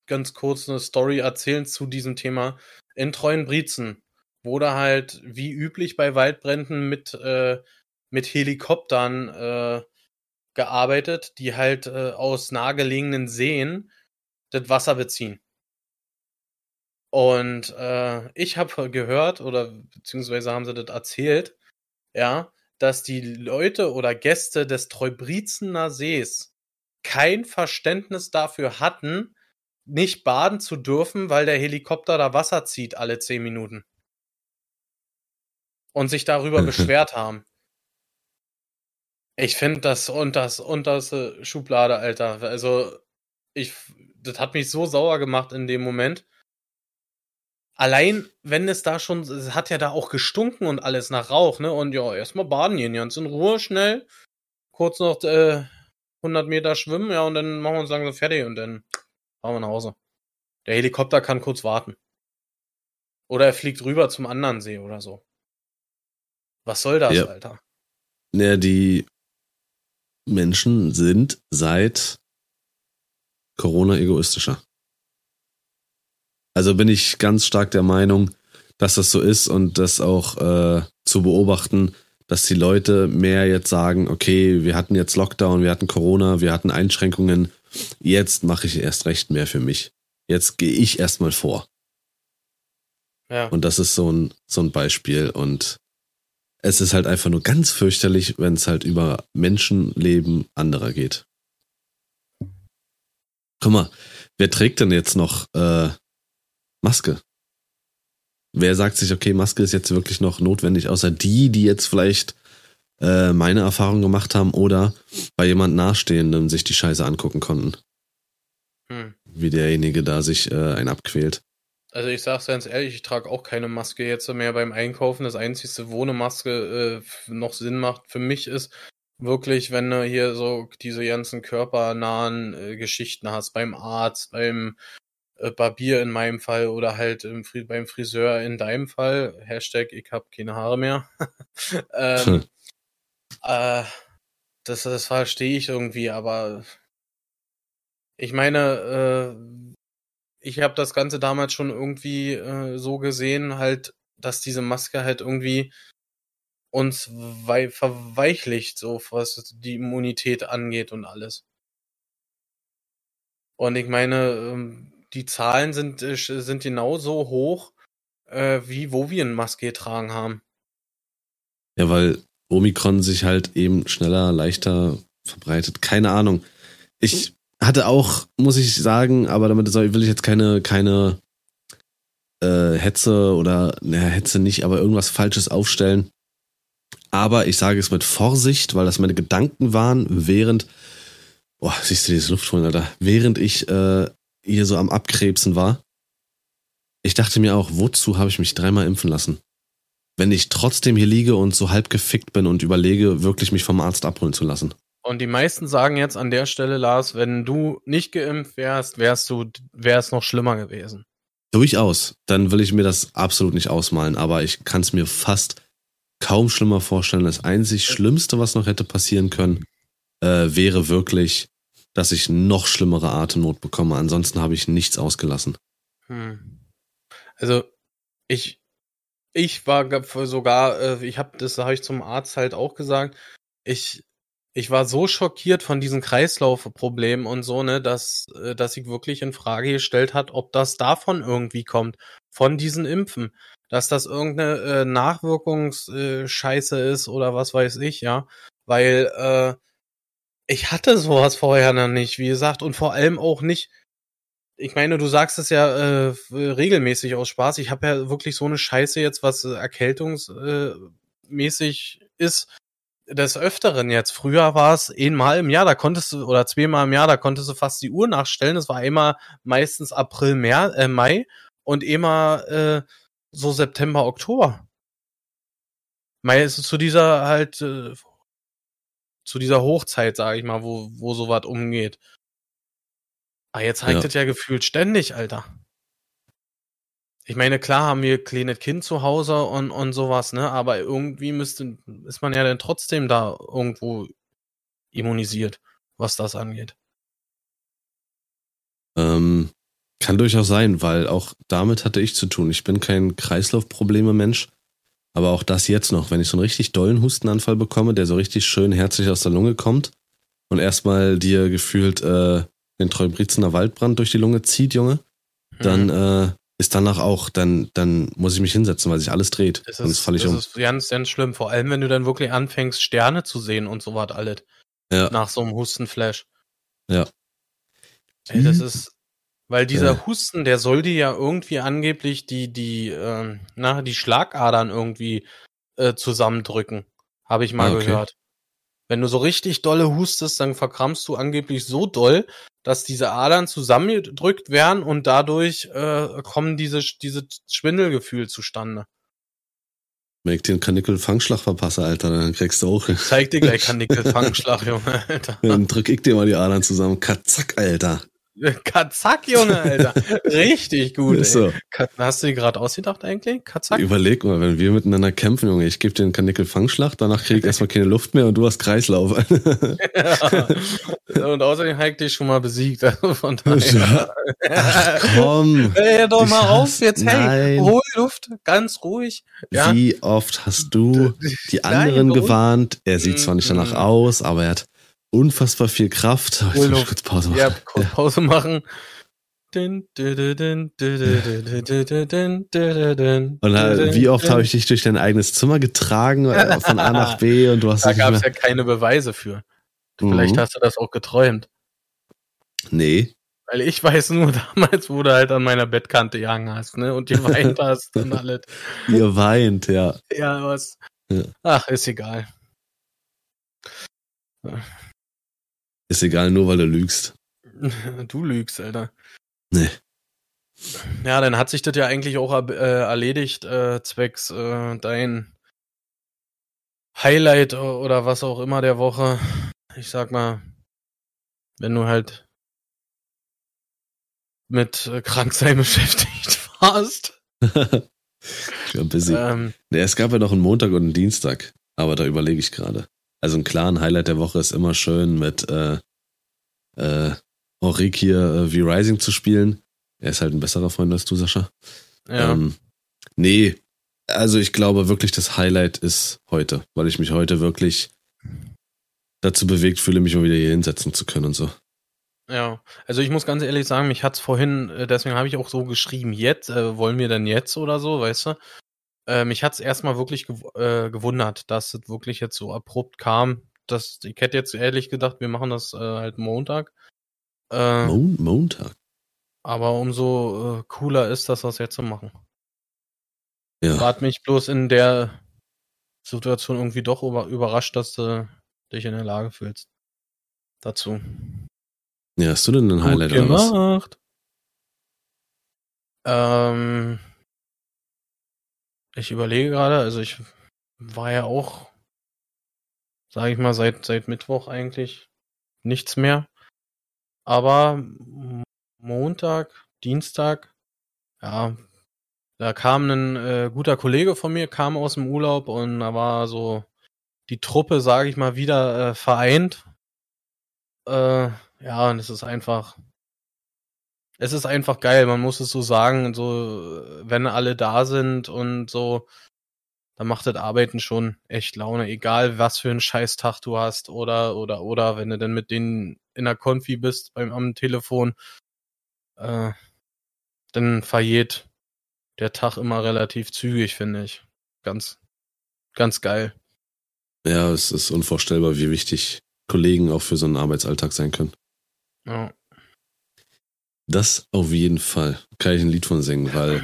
ganz kurz eine Story erzählen zu diesem Thema. In Treuenbrietzen wurde halt wie üblich bei Waldbränden mit, äh, mit Helikoptern äh, gearbeitet, die halt äh, aus nahegelegenen Seen das Wasser beziehen. Und äh, ich habe gehört, oder beziehungsweise haben sie das erzählt, ja, dass die Leute oder Gäste des Treubrizener Sees kein Verständnis dafür hatten, nicht baden zu dürfen, weil der Helikopter da Wasser zieht alle zehn Minuten. Und sich darüber beschwert haben. Ich finde das unters, unterste Schublade, Alter. Also, ich, das hat mich so sauer gemacht in dem Moment. Allein, wenn es da schon, es hat ja da auch gestunken und alles nach Rauch, ne? Und ja, erstmal baden gehen, ganz in Ruhe, schnell. Kurz noch äh, 100 Meter schwimmen, ja, und dann machen wir uns langsam fertig und dann fahren wir nach Hause. Der Helikopter kann kurz warten. Oder er fliegt rüber zum anderen See oder so. Was soll das, ja. Alter? Ja, die Menschen sind seit Corona egoistischer. Also bin ich ganz stark der Meinung, dass das so ist und das auch äh, zu beobachten, dass die Leute mehr jetzt sagen, okay, wir hatten jetzt Lockdown, wir hatten Corona, wir hatten Einschränkungen, jetzt mache ich erst recht mehr für mich. Jetzt gehe ich erstmal vor. Ja. Und das ist so ein, so ein Beispiel. Und es ist halt einfach nur ganz fürchterlich, wenn es halt über Menschenleben anderer geht. Guck mal, wer trägt denn jetzt noch äh, Maske? Wer sagt sich, okay, Maske ist jetzt wirklich noch notwendig, außer die, die jetzt vielleicht äh, meine Erfahrung gemacht haben oder bei jemand Nahestehendem sich die Scheiße angucken konnten. Hm. Wie derjenige da sich äh, einen abquält. Also ich sag's ganz ehrlich, ich trage auch keine Maske jetzt mehr beim Einkaufen. Das einzige, wo eine Maske äh, noch Sinn macht für mich ist, wirklich, wenn du hier so diese ganzen körpernahen äh, Geschichten hast, beim Arzt, beim äh, Barbier in meinem Fall oder halt im, beim Friseur in deinem Fall. Hashtag, ich hab keine Haare mehr. ähm, hm. äh, das, das verstehe ich irgendwie, aber ich meine, äh, ich habe das Ganze damals schon irgendwie äh, so gesehen, halt, dass diese Maske halt irgendwie uns verweichlicht, so was die Immunität angeht und alles. Und ich meine, ähm, die Zahlen sind, äh, sind genauso hoch, äh, wie wo wir eine Maske getragen haben. Ja, weil Omikron sich halt eben schneller, leichter verbreitet. Keine Ahnung. Ich hatte auch, muss ich sagen, aber damit will ich jetzt keine, keine äh, Hetze oder, naja, Hetze nicht, aber irgendwas Falsches aufstellen. Aber ich sage es mit Vorsicht, weil das meine Gedanken waren, während, boah, siehst du dieses Luftholen, Alter, während ich äh, hier so am Abkrebsen war. Ich dachte mir auch, wozu habe ich mich dreimal impfen lassen? Wenn ich trotzdem hier liege und so halb gefickt bin und überlege, wirklich mich vom Arzt abholen zu lassen. Und die meisten sagen jetzt an der Stelle, Lars, wenn du nicht geimpft wärst, wärst du, wäre es noch schlimmer gewesen. Durchaus. Dann will ich mir das absolut nicht ausmalen, aber ich kann es mir fast kaum schlimmer vorstellen. Das einzig Schlimmste, was noch hätte passieren können, äh, wäre wirklich, dass ich noch schlimmere Atemnot bekomme. Ansonsten habe ich nichts ausgelassen. Hm. Also ich, ich war sogar, äh, ich habe das habe ich zum Arzt halt auch gesagt. Ich ich war so schockiert von diesen Kreislaufproblemen und so, ne, dass, äh, dass ich wirklich in Frage gestellt hat, ob das davon irgendwie kommt, von diesen Impfen. Dass das irgendeine äh, Nachwirkungsscheiße äh, ist oder was weiß ich, ja. Weil äh, ich hatte sowas vorher noch nicht, wie gesagt, und vor allem auch nicht. Ich meine, du sagst es ja äh, regelmäßig aus Spaß. Ich habe ja wirklich so eine Scheiße jetzt, was erkältungsmäßig äh, ist des Öfteren jetzt. Früher war es einmal im Jahr, da konntest du, oder zweimal im Jahr, da konntest du fast die Uhr nachstellen. Das war immer meistens April, März, äh, Mai und immer äh, so September, Oktober. Mai ist zu dieser halt, äh, zu dieser Hochzeit, sage ich mal, wo, wo sowas umgeht. Aber jetzt zeigt ja. das ja gefühlt ständig, Alter. Ich meine, klar haben wir kleines Kind zu Hause und, und sowas, ne? Aber irgendwie müsste, ist man ja dann trotzdem da irgendwo immunisiert, was das angeht. Ähm, kann durchaus sein, weil auch damit hatte ich zu tun. Ich bin kein Kreislaufprobleme-Mensch, aber auch das jetzt noch, wenn ich so einen richtig dollen Hustenanfall bekomme, der so richtig schön herzlich aus der Lunge kommt, und erstmal dir gefühlt äh, den Treubrizener Waldbrand durch die Lunge zieht, Junge, dann Mhm. äh, ist danach auch, dann, dann muss ich mich hinsetzen, weil sich alles dreht. Das Sonst ist, falle ich das um. ist ganz, ganz schlimm. Vor allem, wenn du dann wirklich anfängst, Sterne zu sehen und so was alles. Ja. Nach so einem Hustenflash. Ja. Ey, das ist, weil dieser Äh. Husten, der soll dir ja irgendwie angeblich die, die, ähm, na, die Schlagadern irgendwie äh, zusammendrücken. Habe ich mal Ah, okay. gehört. Wenn du so richtig dolle hustest, dann verkrampfst du angeblich so doll, dass diese Adern zusammengedrückt werden und dadurch äh, kommen diese, diese Schwindelgefühl zustande. Wenn ich dir einen Kanickel-Fangschlag verpasse, Alter, dann kriegst du auch. Zeig dir gleich Kanickel-Fangschlag, Junge, Alter. Dann drück ich dir mal die Adern zusammen. Kazack, Alter. Kazack, Junge, Alter. Richtig gut, so. Hast du dir gerade ausgedacht eigentlich? Kazack? Überleg mal, wenn wir miteinander kämpfen, Junge, ich gebe dir einen Kanickel-Fangschlag, danach krieg ich erstmal keine Luft mehr und du hast Kreislauf. Ja. Und außerdem habe ich dich schon mal besiegt. Also von daher. Ach komm. Hey, doch Ich mal auf jetzt. Hey, Nein. hol Luft, ganz ruhig. Ja. Wie oft hast du die Nein, anderen warum? gewarnt? Er sieht zwar nicht danach Mhm. aus, aber er hat unfassbar viel Kraft. Ich muss kurz Pause machen. Ja, kurz Pause machen. Und wie oft habe ich dich durch dein eigenes Zimmer getragen von A nach B und du hast Da gab es ja keine Beweise für. Mhm. Vielleicht hast du das auch geträumt. Nee. Weil ich weiß nur damals, wo du halt an meiner Bettkante gehangen hast, ne? Und ihr weint hast und alles. Ihr weint, ja. Ja, was. Ja. Ach, ist egal. Ist egal, nur weil du lügst. Du lügst, Alter. Nee. Ja, dann hat sich das ja eigentlich auch äh, erledigt, äh, zwecks äh, dein Highlight oder was auch immer der Woche. Ich sag mal, wenn du halt mit äh, Kranksein beschäftigt warst. ich war busy. Ähm, Nee, es gab ja noch einen Montag und einen Dienstag, aber da überlege ich gerade. Also ein klaren Highlight der Woche ist immer schön mit äh, äh, Henrik hier äh, V-Rising zu spielen. Er ist halt ein besserer Freund als du, Sascha. ja. Ähm, nee, also ich glaube wirklich, das Highlight ist heute, weil ich mich heute wirklich dazu bewegt fühle, mich mal wieder hier hinsetzen zu können und so. Ja, also ich muss ganz ehrlich sagen, mich hat's vorhin, äh, deswegen habe ich auch so geschrieben, jetzt, äh, wollen wir denn jetzt oder so, weißt du? Äh, mich hat's erstmal wirklich gew äh, gewundert, dass es wirklich jetzt so abrupt kam. Dass, ich hätte jetzt ehrlich gedacht, wir machen das äh, halt Montag. Äh, Mon Montag. aber umso äh, cooler ist, dass wir es jetzt machen. Ja. Hat mich bloß in der Situation irgendwie doch über überrascht, dass du dich in der Lage fühlst. Dazu. Ja, hast du denn ein Highlight Gut oder was? gemacht. Ähm, ich überlege gerade, also ich war ja auch, sage ich mal, seit seit Mittwoch eigentlich nichts mehr. Aber Montag, Dienstag, ja, da kam ein äh, guter Kollege von mir, kam aus dem Urlaub und da war so die Truppe, sage ich mal, wieder äh, vereint. Äh, ja, und es ist einfach, es ist einfach geil, man muss es so sagen, so, wenn alle da sind und so, dann macht das Arbeiten schon echt Laune, egal was für einen Scheißtag du hast oder, oder, oder, wenn du dann mit denen in der Konfi bist beim, am Telefon, äh, dann vergeht der Tag immer relativ zügig, finde ich. Ganz, ganz geil. Ja, es ist unvorstellbar, wie wichtig Kollegen auch für so einen Arbeitsalltag sein können. Ja. Das auf jeden Fall. Kann ich ein Lied von singen, weil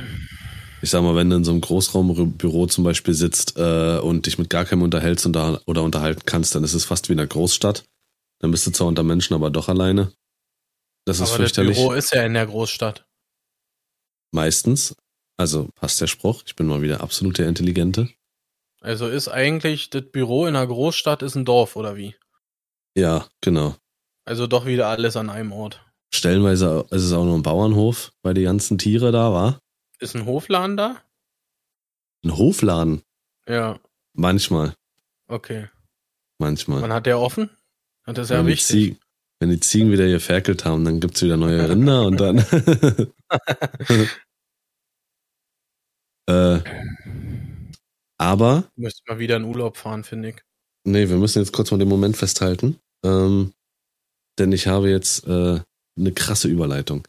ich sag mal, wenn du in so einem Großraumbüro zum Beispiel sitzt äh, und dich mit gar keinem unterhältst und da, oder unterhalten kannst, dann ist es fast wie in einer Großstadt. Dann bist du zwar unter Menschen, aber doch alleine. Das ist Aber das fürchterlich. Büro ist ja in der Großstadt. Meistens. Also passt der Spruch. Ich bin mal wieder absolut der Intelligente. Also ist eigentlich das Büro in einer Großstadt ist ein Dorf oder wie? Ja, genau. Also doch wieder alles an einem Ort. Stellenweise ist es auch nur ein Bauernhof, weil die ganzen Tiere da war. Ist ein Hofladen da? Ein Hofladen. Ja, Manchmal. okay. Manchmal. Wann hat der offen? Das ist ja wenn, die wichtig. Ziegen, wenn die Ziegen wieder geferkelt haben, dann gibt's wieder neue Rinder und dann. äh, aber, Müsste mal wieder in Urlaub fahren, finde ich. nee, wir müssen jetzt kurz mal den Moment festhalten. Ähm, denn ich habe jetzt äh, eine krasse Überleitung.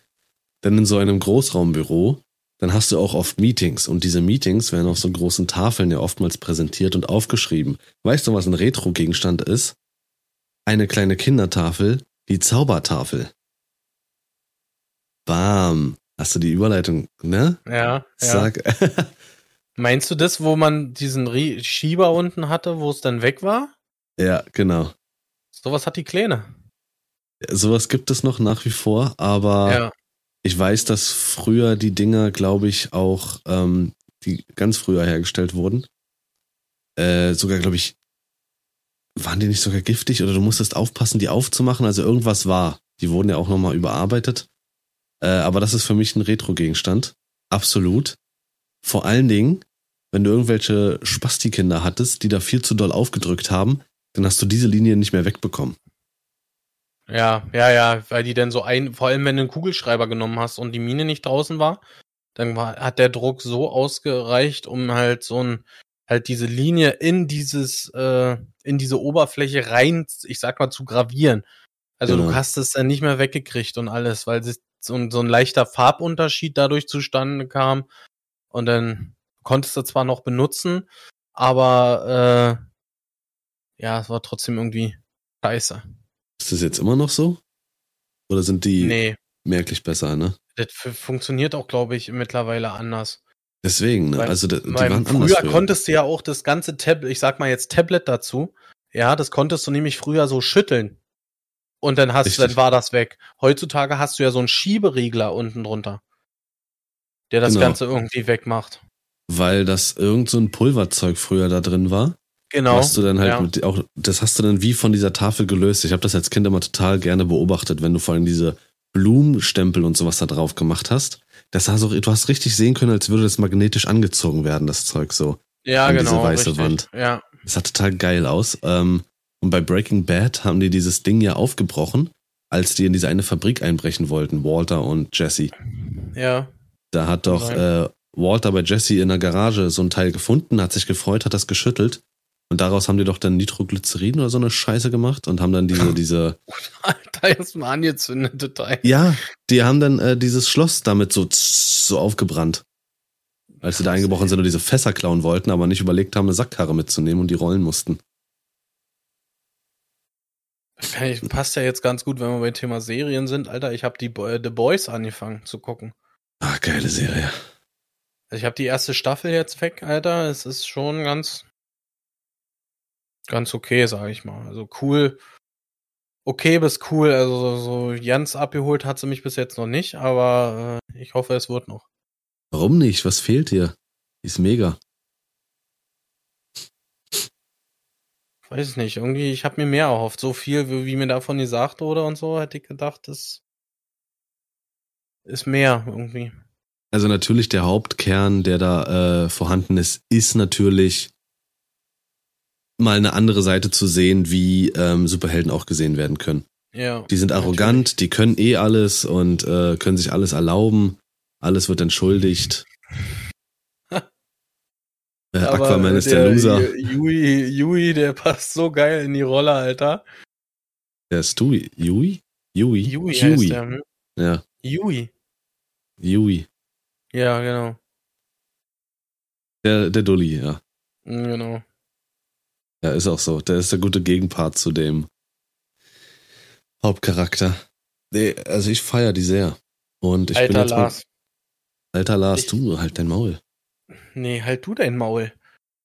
Denn in so einem Großraumbüro, dann hast du auch oft Meetings und diese Meetings werden auf so großen Tafeln ja oftmals präsentiert und aufgeschrieben. Weißt du, was ein Retro-Gegenstand ist? Eine kleine Kindertafel, die Zaubertafel. Bam. Hast du die Überleitung, ne? Ja. ja. Sag. Meinst du das, wo man diesen Schieber unten hatte, wo es dann weg war? ja, genau. Sowas hat die Kleine. Sowas gibt es noch nach wie vor, aber Ja. ich weiß, dass früher die Dinger, glaube ich, auch, ähm, die ganz früher hergestellt wurden. Äh, sogar, glaube ich, waren die nicht sogar giftig oder du musstest aufpassen, die aufzumachen? Also irgendwas war. Die wurden ja auch nochmal überarbeitet. Äh, aber das ist für mich ein Retro-Gegenstand. Absolut. Vor allen Dingen, wenn du irgendwelche Spasti-Kinder hattest, die da viel zu doll aufgedrückt haben, dann hast du diese Linie nicht mehr wegbekommen. Ja, ja, ja, weil die dann so ein, vor allem wenn du einen Kugelschreiber genommen hast und die Mine nicht draußen war, dann war, hat der Druck so ausgereicht, um halt so ein, halt diese Linie in dieses, äh, in diese Oberfläche rein, ich sag mal, zu gravieren. Also Genau. du hast es dann nicht mehr weggekriegt und alles, weil es so ein, so ein leichter Farbunterschied dadurch zustande kam. Und dann konntest du zwar noch benutzen, aber äh, ja, es war trotzdem irgendwie scheiße. Ist das jetzt immer noch so? Oder sind die Nee, merklich besser, ne? das funktioniert auch, glaube ich, mittlerweile anders. Deswegen, ne? Weil- also die, waren früher, anders früher. konntest du ja auch das ganze Tablet, ich sag mal jetzt Tablet dazu, ja, das konntest du nämlich früher so schütteln. Und dann hast, Richtig. dann war das weg. Heutzutage hast du ja so einen Schieberegler unten drunter, der das Genau. Ganze irgendwie wegmacht. weil das irgend so ein Pulverzeug früher da drin war. Genau. Was du dann halt ja. mit auch, das hast du dann wie von dieser Tafel gelöst. Ich habe das als Kind immer total gerne beobachtet, wenn du vor allem diese Blumenstempel und sowas da drauf gemacht hast. Das sah so, du hast richtig sehen können, als würde das magnetisch angezogen werden, das Zeug so. ja, an diese genau. weiße richtig. Wand. Ja. Das sah total geil aus. Ähm, und bei Breaking Bad haben die dieses Ding ja aufgebrochen, als die in diese eine Fabrik einbrechen wollten, Walter und Jesse. Ja. Da hat doch äh, Walter bei Jesse in der Garage so ein Teil gefunden, hat sich gefreut, hat das geschüttelt. Und daraus haben die doch dann Nitroglycerin oder so eine Scheiße gemacht und haben dann diese, diese, Alter, ist mal angezündete Teil. ja, die haben dann äh, dieses Schloss damit so, so aufgebrannt. Als sie da eingebrochen sind und diese Fässer klauen wollten, aber nicht überlegt haben, eine Sackkarre mitzunehmen und die rollen mussten. Passt ja jetzt ganz gut, wenn wir beim Thema Serien sind. Alter, ich habe die Bo äh, The Boys angefangen zu gucken. Ah, geile Serie. Also ich habe die erste Staffel jetzt weg, Alter. Es ist schon ganz, ganz okay, sage ich mal. Also cool, okay bis cool. Also so, ganz abgeholt hat sie mich bis jetzt noch nicht, aber äh, ich hoffe, es wird noch. Warum nicht? Was fehlt dir? Ist mega. Weiß ich nicht. Irgendwie, ich habe mir mehr erhofft. So viel, wie, wie mir davon gesagt wurde und so, hätte ich gedacht, das ist mehr irgendwie. Also natürlich der Hauptkern, der da äh, vorhanden ist, ist natürlich mal eine andere Seite zu sehen, wie ähm, Superhelden auch gesehen werden können. Ja. Die sind arrogant, die können eh alles und äh, können sich alles erlauben. Alles wird entschuldigt. äh, Aquaman ist der, Loser. Yui, Yui, der passt so geil in die Rolle, Alter. Der Stewie. Yui? Yui? Yui heißt Huey. der. Hm? Ja, Yui. Yui. Ja, genau. Der, der Dulli, ja. Mhm, Genau. Ja, ist auch so. Der ist der gute Gegenpart zu dem Hauptcharakter. Nee, also ich feiere die sehr. Und ich bin Alter jetzt mal, Lars. Alter Lars, Ich- du halt dein Maul. Nee, halt du dein Maul.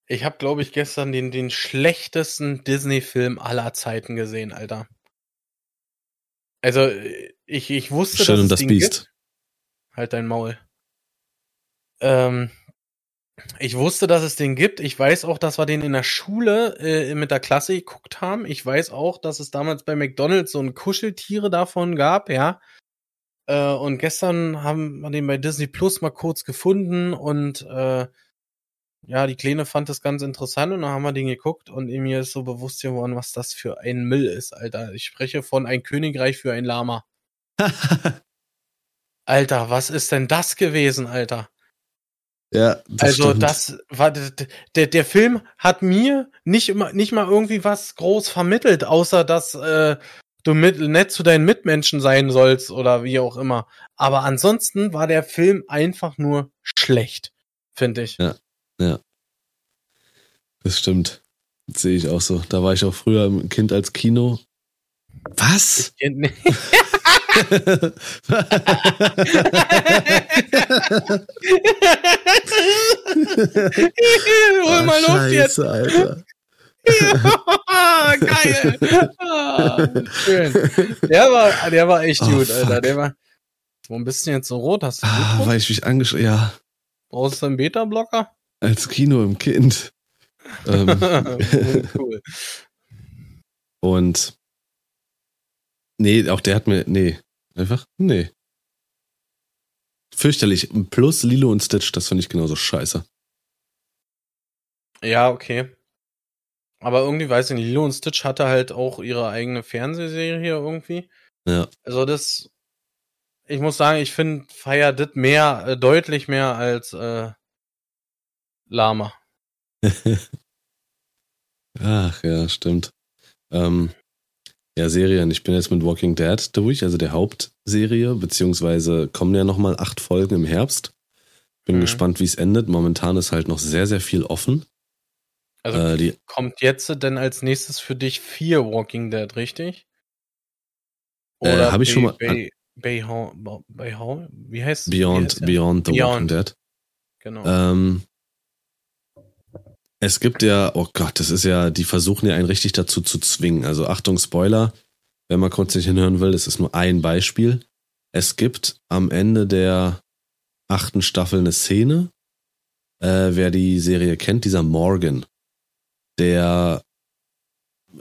Ich habe, glaube ich, gestern den, den schlechtesten Disney-Film aller Zeiten gesehen, Alter. Also, ich, ich wusste, Schön dass und das Biest. gibt. Halt dein Maul. Ähm, ich wusste, dass es den gibt. Ich weiß auch, dass wir den in der Schule äh, mit der Klasse geguckt haben. Ich weiß auch, dass es damals bei McDonalds so ein Kuscheltiere davon gab, ja. Äh, und gestern haben wir den bei Disney Plus mal kurz gefunden und äh, ja, die Kleine fand das ganz interessant und dann haben wir den geguckt und mir ist so bewusst geworden, was das für ein Müll ist, Alter. Ich spreche von ein Königreich für ein Lama. Alter, was ist denn das gewesen, Alter? Ja, das also stimmt. das war der der Film hat mir nicht immer nicht mal irgendwie was groß vermittelt, außer dass äh, du mit, nett zu deinen Mitmenschen sein sollst oder wie auch immer. Aber ansonsten war der Film einfach nur schlecht, finde ich. Ja, ja. Das stimmt. Das sehe ich auch so. Da war ich auch früher im Kind als Kino. Was? Hol mal Ah, Luft jetzt. Scheiße, Alter. Ja, geil. Ah, schön. Der war, der war echt Oh, gut, Alter. Der war. Warum bist du denn jetzt so rot? Hast du Ah, weil ich mich angeschrieben Ja, Brauchst du einen Beta-Blocker? als Kino im Kind. ähm, cool. und nee, auch der hat mir. Nee. Einfach? Nee. Fürchterlich. Plus Lilo und Stitch, das finde ich genauso scheiße. Ja, okay. Aber irgendwie, weiß ich nicht, Lilo und Stitch hatte halt auch ihre eigene Fernsehserie irgendwie. Ja. Also das, ich muss sagen, ich finde, feier das mehr, äh, deutlich mehr als äh, Lama. Ach ja, stimmt. Ähm, ja, Serien. Ich bin jetzt mit Walking Dead durch, also der Hauptserie, beziehungsweise kommen ja nochmal acht Folgen im Herbst. Bin Mhm. gespannt, wie es endet. Momentan ist halt noch sehr, sehr viel offen. Also Äh, die, kommt jetzt denn als nächstes für dich vier Walking Dead, richtig? Äh, hab ich schon mal- Bay, Bay, Bay, Bay, wie heißt wie Beyond? Beyond the Walking Beyond. Dead. Genau. Ähm, es gibt ja, oh Gott, das ist ja, die versuchen ja einen richtig dazu zu zwingen. Also Achtung, Spoiler, wenn man kurz nicht hinhören will, das ist nur ein Beispiel. Es gibt am Ende der achten Staffel eine Szene, äh, wer die Serie kennt, dieser Morgan, der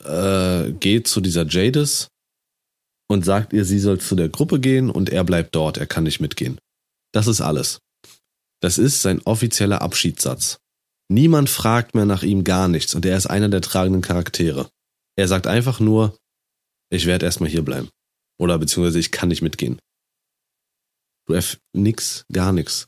äh, geht zu dieser Jadis und sagt ihr, sie soll zu der Gruppe gehen und er bleibt dort, er kann nicht mitgehen. Das ist alles. Das ist sein offizieller Abschiedssatz. Niemand fragt mehr nach ihm gar nichts und er ist einer der tragenden Charaktere. Er sagt einfach nur, ich werde erstmal hier bleiben. Oder beziehungsweise ich kann nicht mitgehen. Du F nix, gar nix.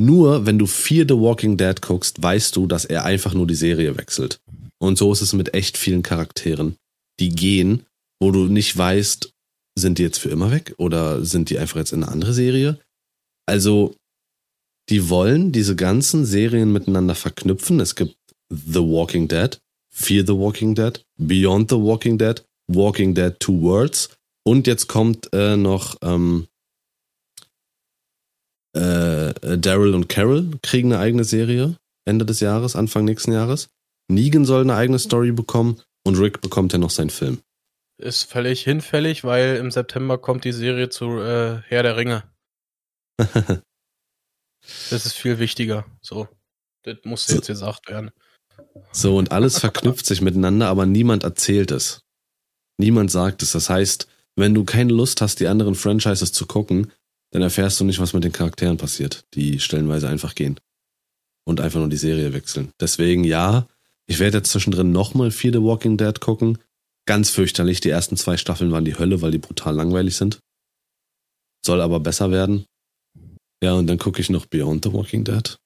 Nur wenn du Fear the Walking Dead guckst, weißt du, dass er einfach nur die Serie wechselt. Und so ist es mit echt vielen Charakteren, die gehen, wo du nicht weißt, sind die jetzt für immer weg oder sind die einfach jetzt in eine andere Serie? Also, die wollen diese ganzen Serien miteinander verknüpfen. Es gibt The Walking Dead, Fear the Walking Dead, Beyond the Walking Dead, Walking Dead Two Worlds und jetzt kommt äh, noch ähm, äh, Daryl und Carol kriegen eine eigene Serie Ende des Jahres, Anfang nächsten Jahres. Negan soll eine eigene Story bekommen und Rick bekommt ja noch seinen Film. Ist völlig hinfällig, weil im September kommt die Serie zu äh, Herr der Ringe. Das ist viel wichtiger. So. Das muss So. jetzt gesagt werden. So, und alles verknüpft sich miteinander, aber niemand erzählt es. Niemand sagt es. Das heißt, wenn du keine Lust hast, die anderen Franchises zu gucken, dann erfährst du nicht, was mit den Charakteren passiert, die stellenweise einfach gehen. Und einfach nur die Serie wechseln. Deswegen, ja, ich werde jetzt zwischendrin nochmal Fear the Walking Dead gucken. Ganz fürchterlich. Die ersten zwei Staffeln waren die Hölle, weil die brutal langweilig sind. Soll aber besser werden. Ja, und dann gucke ich noch Beyond the Walking Dead.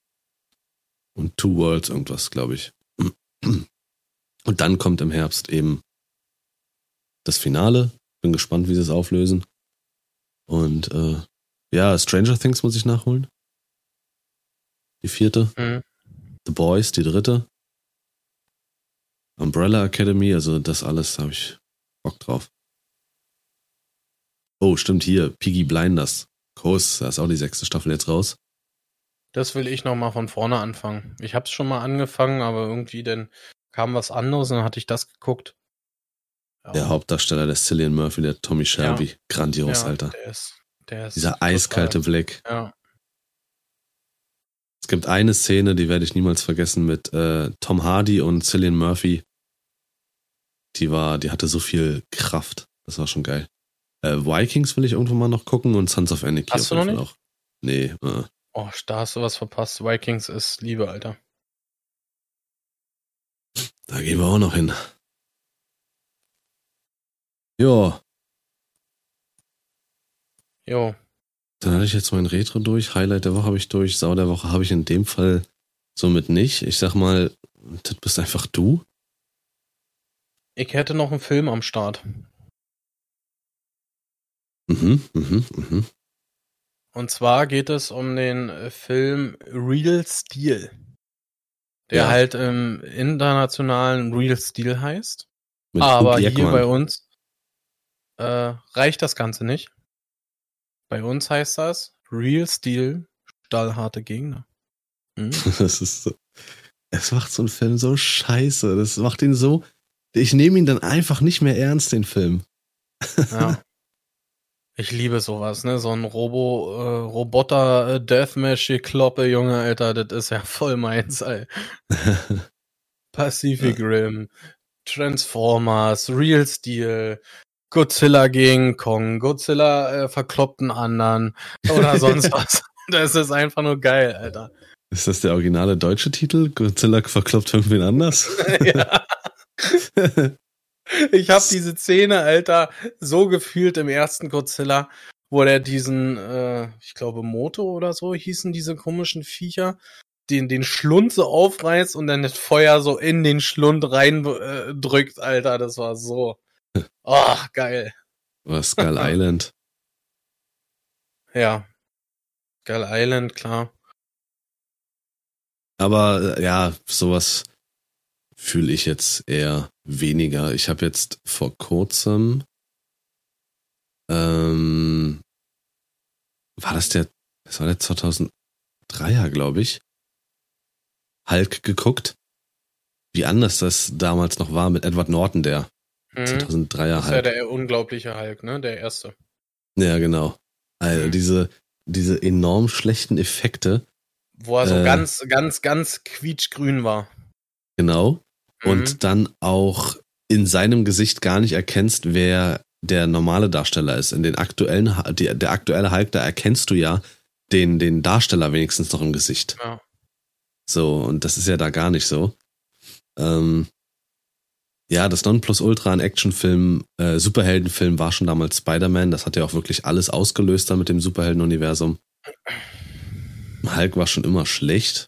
Und Two Worlds, irgendwas, glaube ich. Und dann kommt im Herbst eben das Finale. Bin gespannt, wie sie es auflösen. Und äh, ja, Stranger Things muss ich nachholen. Die vierte. Mhm. The Boys, die dritte. Umbrella Academy, also das alles habe ich Bock drauf. Oh, stimmt hier, Piggy Blinders. Groß, da ist auch die sechste Staffel jetzt raus. Das will ich nochmal von vorne anfangen. Ich hab's schon mal angefangen, aber irgendwie dann kam was anderes und dann hatte ich das geguckt. Ja, Der Hauptdarsteller, der Cillian Murphy, der Tommy Shelby. Grandios, ja, Alter. Der ist, der ist Dieser total- eiskalte Blick. Ja. Es gibt eine Szene, die werde ich niemals vergessen, mit äh, Tom Hardy und Cillian Murphy. Die war, die hatte so viel Kraft. Das war schon geil. Äh, Vikings will ich irgendwann mal noch gucken und Sons of Anarchy Hast du noch Fall auch. Nee, äh, Oh, da hast du was verpasst. Vikings ist Liebe, Alter. da gehen wir auch noch hin. Ja, Jo. dann hatte ich jetzt mein Retro durch. Highlight der Woche habe ich durch. Sau der Woche habe ich in dem Fall somit nicht. Ich sag mal, das bist einfach du. Ich hätte noch einen Film am Start. Mhm, mhm, mhm. Und zwar geht es um den äh, Film Real Steel. Der Ja. halt im internationalen Real Steel heißt. Mit Aber hier bei uns äh, reicht das Ganze nicht. Bei uns heißt das Real Steel, stahlharte Gegner. Hm? Das ist so. Es macht so einen Film so scheiße. Das macht ihn so. Ich nehme ihn dann einfach nicht mehr ernst, den Film. Ja. Ich liebe sowas, ne? So ein Robo, äh, Roboter äh, Deathmatch-Kloppe, Junge, Alter, das ist ja voll meins, ey. Pacific Rim, Transformers, Real Steel, Godzilla gegen Kong, Godzilla äh, verkloppt einen anderen oder sonst was. Das ist einfach nur geil, Alter. Ist das der originale deutsche Titel? Godzilla verkloppt irgendwen anders? ja. Ich habe diese Szene, Alter, so gefühlt im ersten Godzilla, wo der diesen, äh, ich glaube, Moto oder so hießen diese komischen Viecher, den, den Schlund so aufreißt und dann das Feuer so in den Schlund rein äh, drückt, Alter. Das war so. Oh, geil. Was Skull Island? Ja. Geil Island, klar. Aber äh, ja, sowas fühle ich jetzt eher weniger. Ich habe jetzt vor kurzem ähm, war das der, das war der 2003er, glaube ich, Hulk geguckt. Wie anders das damals noch war mit Edward Norton, der Mhm. 2003er Das ist ja Hulk. der unglaubliche Hulk, ne? Der erste. Ja, genau. Also Mhm. diese, diese enorm schlechten Effekte, Wo er so Äh. ganz, ganz, ganz quietschgrün war. genau. Mhm. Und dann auch in seinem Gesicht gar nicht erkennst, wer der normale Darsteller ist. In den aktuellen, die, der aktuelle Hulk, da erkennst du ja den, den Darsteller wenigstens noch im Gesicht. Ja. So, und das ist ja da gar nicht so. Ähm, ja, das Nonplusultra an Actionfilm, äh, Superheldenfilm war schon damals Spider-Man. Das hat ja auch wirklich alles ausgelöst dann mit dem Superheldenuniversum. Hulk war schon immer schlecht.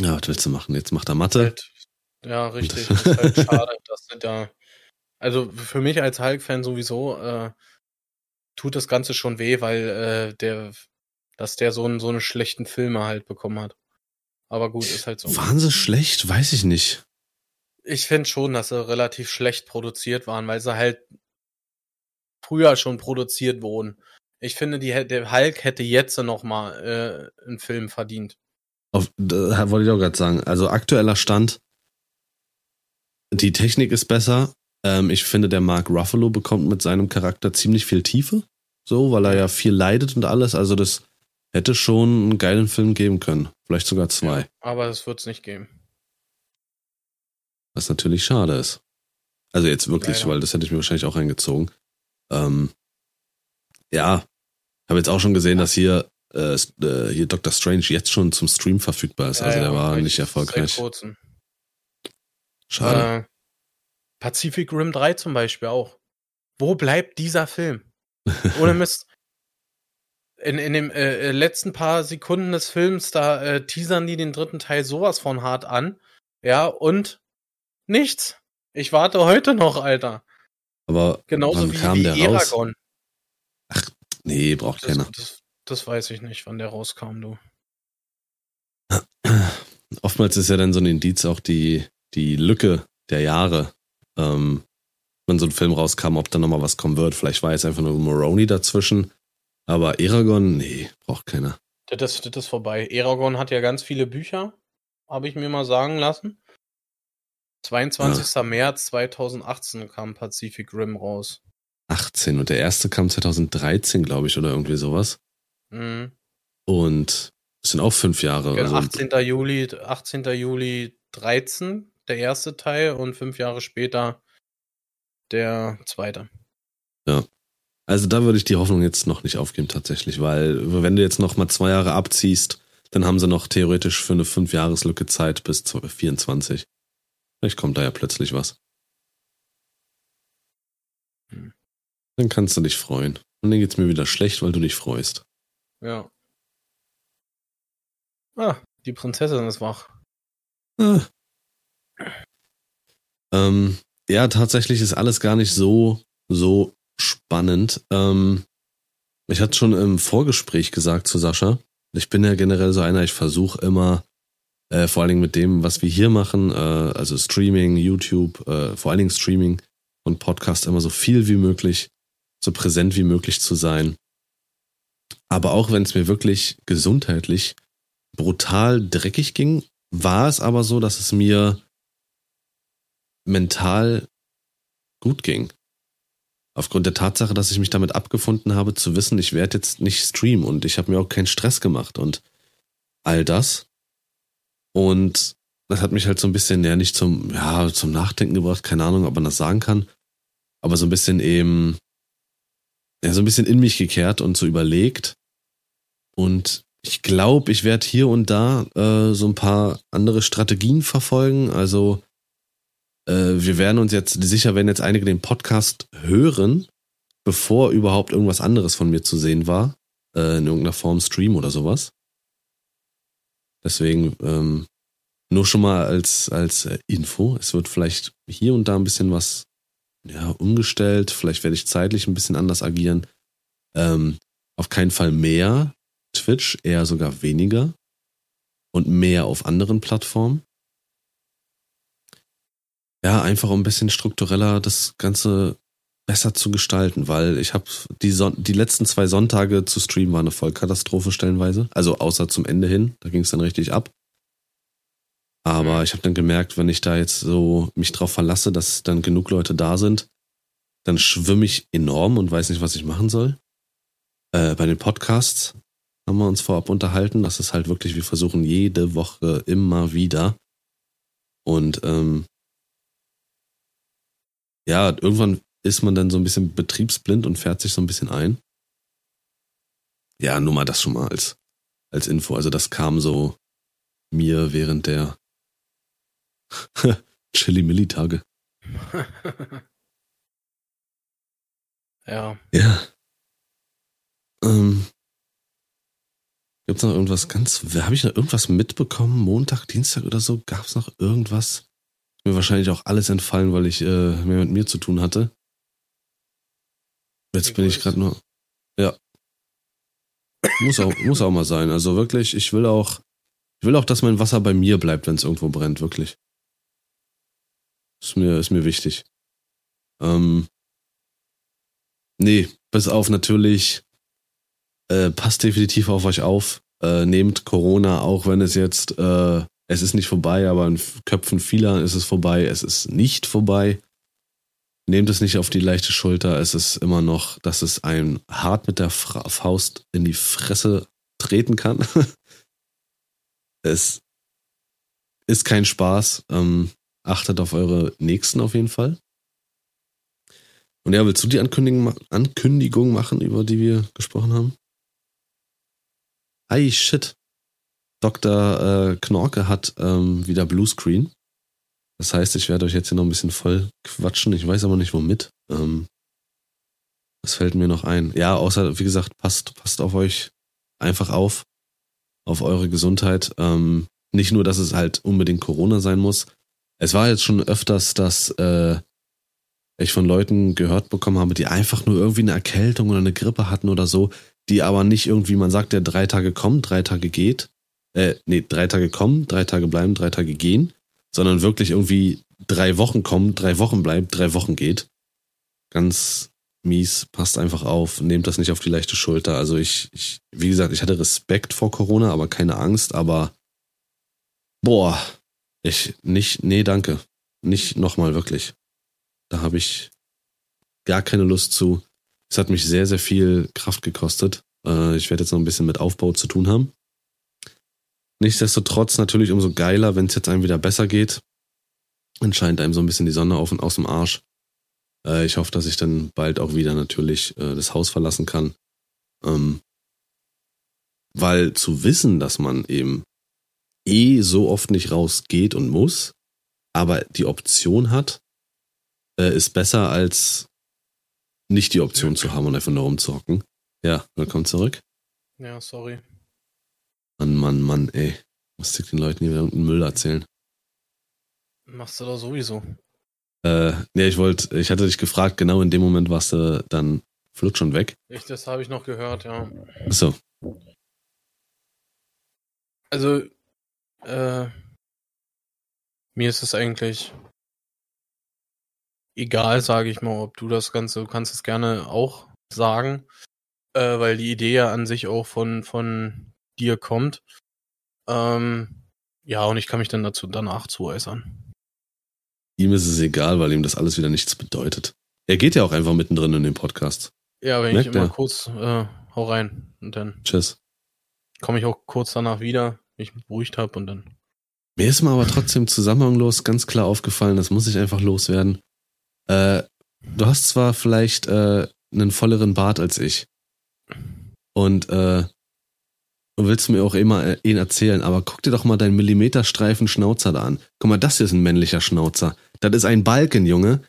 Ja, was willst du machen? Jetzt macht er Mathe. Halt, ja, richtig. Das ist halt schade, dass sie da. Also für mich als Hulk-Fan sowieso äh, tut das Ganze schon weh, weil äh, der, dass der so einen so einen schlechten Filme halt bekommen hat. Aber gut, ist halt so. Waren sie schlecht? Weiß ich nicht. Ich finde schon, dass sie relativ schlecht produziert waren, weil sie halt früher schon produziert wurden. Ich finde, die, der Hulk hätte jetzt noch mal äh, einen Film verdient. Auf, da wollte ich auch gerade sagen. Also aktueller Stand. Die Technik ist besser. Ähm, ich finde, der Mark Ruffalo bekommt mit seinem Charakter ziemlich viel Tiefe. So, weil er ja viel leidet und alles. Also das hätte schon einen geilen Film geben können. Vielleicht sogar zwei. Aber das wird's nicht geben. Was natürlich schade ist. Also jetzt wirklich, Leider. weil das hätte ich mir wahrscheinlich auch reingezogen. Ähm, ja, habe jetzt auch schon gesehen, dass hier, äh, äh, hier Doctor Strange jetzt schon zum Stream verfügbar ist. Also Ja, der war nicht erfolgreich. Schade. Äh, Pacific Rim 3 zum Beispiel auch. Wo bleibt dieser Film? Ohne Mist. In, in dem äh, äh, letzten paar Sekunden des Films, da äh, teasern die den dritten Teil sowas von hart an. Ja, und nichts. Ich warte heute noch, Alter. Aber Genauso wie, kam wie der raus? Eragon. Nee, braucht Das, keiner. das, das weiß ich nicht, wann der rauskam, du. Oftmals ist ja dann so ein Indiz auch die, die Lücke der Jahre, ähm, wenn so ein Film rauskam, ob da nochmal was kommen wird. Vielleicht war jetzt einfach nur Moroni dazwischen. Aber Eragon, nee, braucht keiner. Das, das ist vorbei. Eragon hat ja ganz viele Bücher, habe ich mir mal sagen lassen. 22. März 2018 kam Pacific Rim raus. 18 und der erste kam 2013, glaube ich, oder irgendwie sowas. Mhm. Und es sind auch fünf Jahre. Ja, Also, 18. Juli, 18. Juli 13, der erste Teil, und fünf Jahre später der zweite. also da würde ich die Hoffnung jetzt noch nicht aufgeben tatsächlich, weil wenn du jetzt noch mal zwei Jahre abziehst, dann haben sie noch theoretisch für eine fünf Jahreslücke Zeit bis 24. Vielleicht kommt da ja plötzlich was. Hm. Dann kannst du dich freuen. Und dann geht's mir wieder schlecht, weil du dich freust. Ja. Ah, die Prinzessin ist wach. Ah. Ähm, ja, tatsächlich ist alles gar nicht so, so spannend. Ähm, ich hatte schon im Vorgespräch gesagt zu Sascha, ich bin ja generell so einer, ich versuche immer, äh, vor allen Dingen mit dem, was wir hier machen, äh, also Streaming, YouTube, äh, vor allen Dingen Streaming und Podcast immer so viel wie möglich, so präsent wie möglich zu sein. Aber auch wenn es mir wirklich gesundheitlich brutal dreckig ging, war es aber so, dass es mir mental gut ging. Aufgrund der Tatsache, dass ich mich damit abgefunden habe, zu wissen, ich werde jetzt nicht streamen und ich habe mir auch keinen Stress gemacht und all das. Und das hat mich halt so ein bisschen, ja, nicht zum, ja, zum Nachdenken gebracht, keine Ahnung, ob man das sagen kann, aber so ein bisschen eben, ja, so ein bisschen in mich gekehrt und so überlegt. Und ich glaube, ich werde hier und da äh, so ein paar andere Strategien verfolgen. Also äh, wir werden uns jetzt, sicher werden jetzt einige den Podcast hören, bevor überhaupt irgendwas anderes von mir zu sehen war. Äh, in irgendeiner Form Stream oder sowas. Deswegen ähm, nur schon mal als, als äh, Info. Es wird vielleicht hier und da ein bisschen was ja, umgestellt. Vielleicht werde ich zeitlich ein bisschen anders agieren. Ähm, auf keinen Fall mehr Twitch, eher sogar weniger. Und mehr auf anderen Plattformen ja, einfach um ein bisschen struktureller das Ganze besser zu gestalten, weil ich habe die, die letzten zwei Sonntage zu streamen war eine Vollkatastrophe stellenweise. Also außer zum Ende hin, da ging es dann richtig ab. Aber ich habe dann gemerkt, wenn ich da jetzt so mich drauf verlasse, dass dann genug Leute da sind, dann schwimme ich enorm und weiß nicht, was ich machen soll. Äh, bei den Podcasts haben wir uns vorab unterhalten. Das ist halt wirklich, wir versuchen jede Woche immer wieder. Und ähm, ja, irgendwann ist man dann so ein bisschen betriebsblind und fährt sich so ein bisschen ein. Ja, nur mal das schon mal als, als Info. Also das kam so mir während der Chili-Milli-Tage. ja. Ja. Ähm, Gibt es noch irgendwas ganz, habe ich noch irgendwas mitbekommen? Montag, Dienstag oder so? Gab es noch irgendwas? Mir wahrscheinlich auch alles entfallen, weil ich äh, mehr mit mir zu tun hatte. Jetzt ich bin ich gerade nur. Ja. Muss auch, muss auch mal sein. Also wirklich, ich will auch, ich will auch, dass mein Wasser bei mir bleibt, wenn es irgendwo brennt, wirklich. Ist mir, ist mir wichtig. Ähm, nee, bis auf natürlich, äh, passt definitiv auf euch auf. Äh, nehmt Corona, auch wenn es jetzt äh, es ist nicht vorbei, aber in Köpfen vieler ist es vorbei. Es ist nicht vorbei. Nehmt es nicht auf die leichte Schulter. Es ist immer noch, dass es einem hart mit der Faust in die Fresse treten kann. es ist kein Spaß. Ähm, achtet auf eure Nächsten auf jeden Fall. Und ja, willst du die Ankündigung, Ankündigung machen, über die wir gesprochen haben? Ei, shit. Dr. Äh, Knorke hat ähm, wieder Bluescreen. Das heißt, ich werde euch jetzt hier noch ein bisschen voll quatschen. Ich weiß aber nicht womit. Ähm, was fällt mir noch ein? Ja, außer, wie gesagt, passt, passt auf euch einfach auf. Auf eure Gesundheit. Ähm, nicht nur, dass es halt unbedingt Corona sein muss. Es war jetzt schon öfters, dass äh, ich von Leuten gehört bekommen habe, die einfach nur irgendwie eine Erkältung oder eine Grippe hatten oder so, die aber nicht irgendwie, man sagt ja, drei Tage kommt, drei Tage geht, äh, nee, drei Tage kommen, drei Tage bleiben, drei Tage gehen, sondern wirklich irgendwie drei Wochen kommen, drei Wochen bleibt, drei Wochen geht. Ganz mies, passt einfach auf, nehmt das nicht auf die leichte Schulter. Also ich, ich, wie gesagt, ich hatte Respekt vor Corona, aber keine Angst, aber boah, ich nicht, nee, danke. Nicht nochmal wirklich. Da habe ich gar keine Lust zu. Es hat mich sehr, sehr viel Kraft gekostet. Äh, ich werde jetzt noch ein bisschen mit Aufbau zu tun haben. Nichtsdestotrotz natürlich umso geiler, wenn es jetzt einem wieder besser geht. Dann scheint einem so ein bisschen die Sonne auf und aus dem Arsch. Äh, ich hoffe, dass ich dann bald auch wieder natürlich äh, das Haus verlassen kann. Ähm, weil zu wissen, dass man eben eh so oft nicht rausgeht und muss, aber die Option hat, äh, ist besser als nicht die Option zu haben und einfach nur rumzocken. Ja, willkommen zurück. Ja, sorry. Mann, Mann, Mann, ey. Muss ich den Leuten hier irgendeinen Müll erzählen. Machst du doch sowieso. Äh, nee, ich wollte, ich hatte dich gefragt, genau in dem Moment warst du dann Flutsch und weg. Ich, das habe ich noch gehört, ja. So. Also, äh, mir ist es eigentlich egal, sage ich mal, ob du das Ganze, du kannst es gerne auch sagen, äh, weil die Idee ja an sich auch von, von dir kommt. Ähm, ja, und ich kann mich dann dazu danach zu äußern. Ihm ist es egal, weil ihm das alles wieder nichts bedeutet. Er geht ja auch einfach mittendrin in den Podcast. Ja, wenn Merkt ich immer er. kurz äh, hau rein und dann Tschüss. komme ich auch kurz danach wieder, mich beruhigt habe und dann. Mir ist mal aber trotzdem zusammenhanglos ganz klar aufgefallen, das muss ich einfach loswerden. Äh, du hast zwar vielleicht äh, einen volleren Bart als ich. Und äh, du willst mir auch immer äh, ihn erzählen, aber guck dir doch mal deinen Millimeterstreifen Schnauzer da an. Guck mal, das hier ist ein männlicher Schnauzer. Das ist ein Balken, Junge.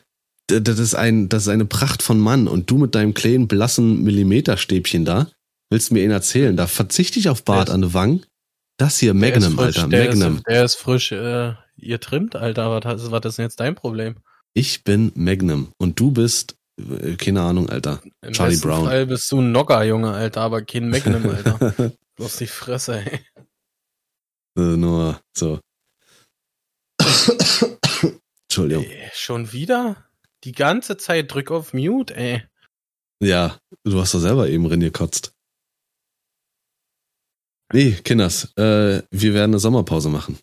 Das ist, ein, das ist eine Pracht von Mann. Und du mit deinem kleinen, blassen Millimeterstäbchen da, willst mir ihn erzählen. Da verzichte ich auf Bart Der ist- an den Wangen. Das hier, Magnum, frisch, Alter, der Magnum. Ist, der ist frisch, äh, ihr trimmt, Alter. Was, ist- was ist denn jetzt dein Problem? Ich bin Magnum und du bist, äh, keine Ahnung, Alter. Im Charlie Brown. Fall bist du ein Nogger, Junge, Alter, aber kein Magnum, Alter. Bloß die Fresse, ey. äh, nur so. Entschuldigung. ey. Schon wieder? Die ganze Zeit drück auf Mute, ey. Ja, du hast doch selber eben reingekotzt. Nee, Kinders, äh, wir werden eine Sommerpause machen.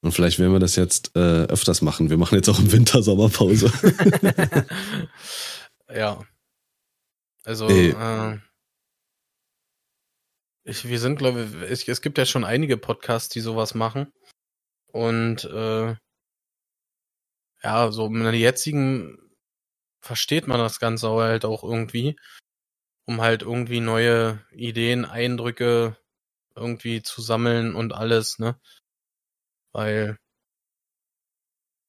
Und vielleicht werden wir das jetzt äh, öfters machen. Wir machen jetzt auch im Winter Sommerpause. ja. Also, Nee. äh, ich, wir sind, glaube ich, es, es gibt ja schon einige Podcasts, die sowas machen. Und äh, ja, so in der jetzigen versteht man das Ganze halt auch irgendwie, um halt irgendwie neue Ideen, Eindrücke irgendwie zu sammeln und alles, ne? Weil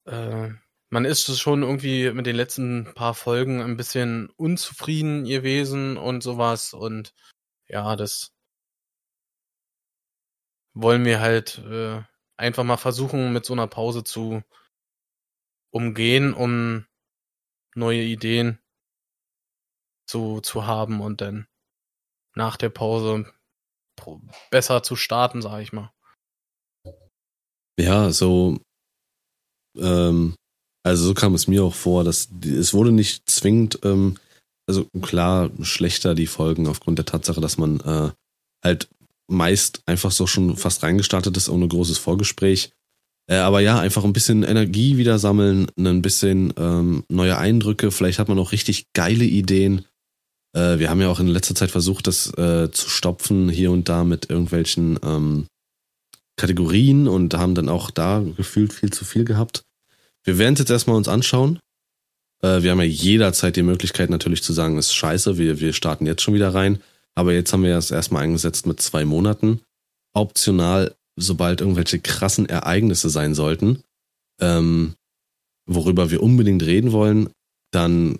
äh, man ist schon irgendwie mit den letzten paar Folgen ein bisschen unzufrieden gewesen und sowas und ja, das wollen wir halt äh, einfach mal versuchen mit so einer Pause zu umgehen, um neue Ideen zu, zu haben und dann nach der Pause besser zu starten, sag ich mal. Ja, so, ähm, also so kam es mir auch vor, dass es wurde nicht zwingend, ähm, also klar schlechter die Folgen aufgrund der Tatsache, dass man äh, halt meist einfach so schon fast reingestartet ist ohne großes Vorgespräch. Äh, aber ja, einfach ein bisschen Energie wieder sammeln, ein bisschen ähm, neue Eindrücke, vielleicht hat man auch richtig geile Ideen. Äh, wir haben ja auch in letzter Zeit versucht, das äh, zu stopfen, hier und da mit irgendwelchen ähm, Kategorien und haben dann auch da gefühlt viel zu viel gehabt. Wir werden es jetzt erstmal uns anschauen. Äh, wir haben ja jederzeit die Möglichkeit natürlich zu sagen, es ist scheiße, wir, wir starten jetzt schon wieder rein. Aber jetzt haben wir es erstmal eingesetzt mit zwei Monaten. Optional, sobald irgendwelche krassen Ereignisse sein sollten, ähm, worüber wir unbedingt reden wollen, dann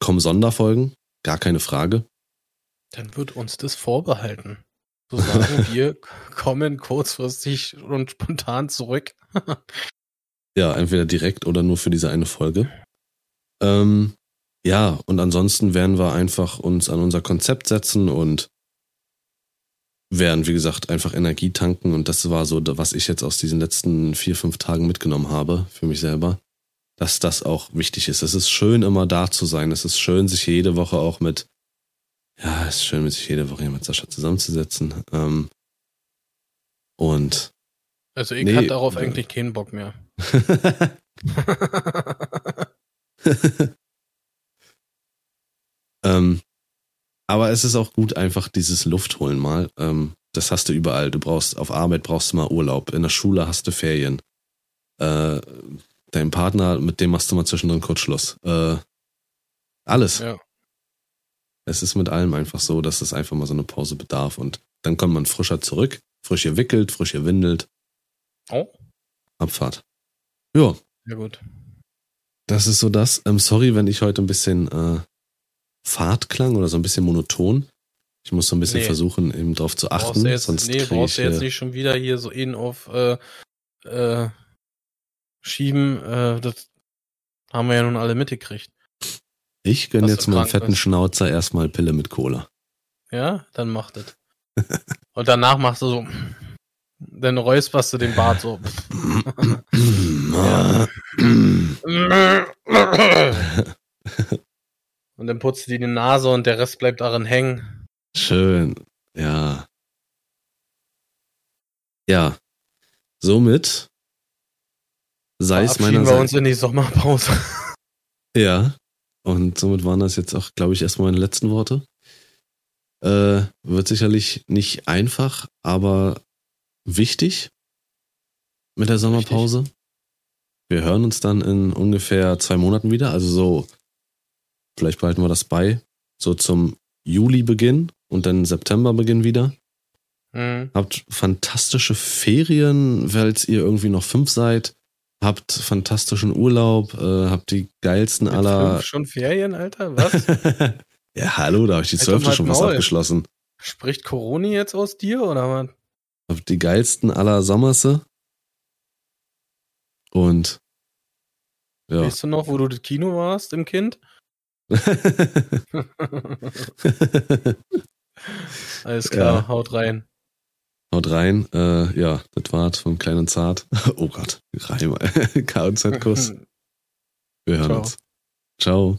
kommen Sonderfolgen, gar keine Frage. Dann wird uns das vorbehalten. So sagen wir kommen kurzfristig und spontan zurück. Ja, entweder direkt oder nur für diese eine Folge. Ähm, ja, und ansonsten werden wir einfach uns an unser Konzept setzen und werden, wie gesagt, einfach Energie tanken. Und das war so, was ich jetzt aus diesen letzten vier, fünf Tagen mitgenommen habe für mich selber, dass das auch wichtig ist. Es ist schön, immer da zu sein. Es ist schön, sich jede Woche auch mit, ja, es ist schön, sich jede Woche hier mit Sascha zusammenzusetzen. Ähm, und Also ich Nee, hatte darauf äh, eigentlich keinen Bock mehr. Ähm, aber es ist auch gut, einfach dieses Luft holen mal. Ähm, das hast du überall. Du brauchst auf Arbeit brauchst du mal Urlaub. In der Schule hast du Ferien. Äh, dein Partner, mit dem machst du mal zwischendrin kurz Schluss. Äh, alles. ja. Es ist mit allem einfach so, dass es einfach mal so eine Pause bedarf und dann kommt man frischer zurück, frisch gewickelt, frisch gewindelt, Oh, Abfahrt. Ja, ja gut. das ist so das. Ähm, sorry, wenn ich heute ein bisschen äh, fad klang oder so ein bisschen monoton. Ich muss so ein bisschen Nee. versuchen, eben drauf zu Brauchst achten, du jetzt, sonst nee, brauchst ich, du jetzt nicht schon wieder hier so ihn auf äh, äh, schieben. Äh, das haben wir ja nun alle mitgekriegt. Ich gönne Dass jetzt meinem fetten bist. Schnauzer erstmal Pille mit Cola. Ja, dann mach das. Und danach machst du so. Dann räusperst du den Bart so. Und dann putzt du dir die Nase und der Rest bleibt darin hängen. Schön. Ja. Ja. Somit sei es Verabschieden wir meinerseits. uns in die Sommerpause. Ja. Und somit waren das jetzt auch, glaube ich, erstmal meine letzten Worte. Äh, wird sicherlich nicht einfach, aber wichtig mit der Sommerpause. Wir hören uns dann in ungefähr zwei Monaten wieder. Also so, vielleicht behalten wir das bei. So zum Juli-Beginn und dann September-Beginn wieder. Mhm. Habt fantastische Ferien, falls ihr irgendwie noch fünf seid. Habt fantastischen Urlaub, äh, habt die geilsten Mit aller. schon Ferien, Alter? Was? ja, hallo, da habe ich die Halt zwölfte mal schon was Maul. abgeschlossen. Spricht Corona jetzt aus dir oder was? Habt die geilsten aller Sommerse. Und ja. Weißt du noch, wo du das Kino warst im Kind? Alles klar, Ja. haut rein. Haut rein. Äh, ja, das war's von Klein und Zart. Oh Gott, Reim. KZ-Kuss. Wir hören Ciao. uns. Ciao.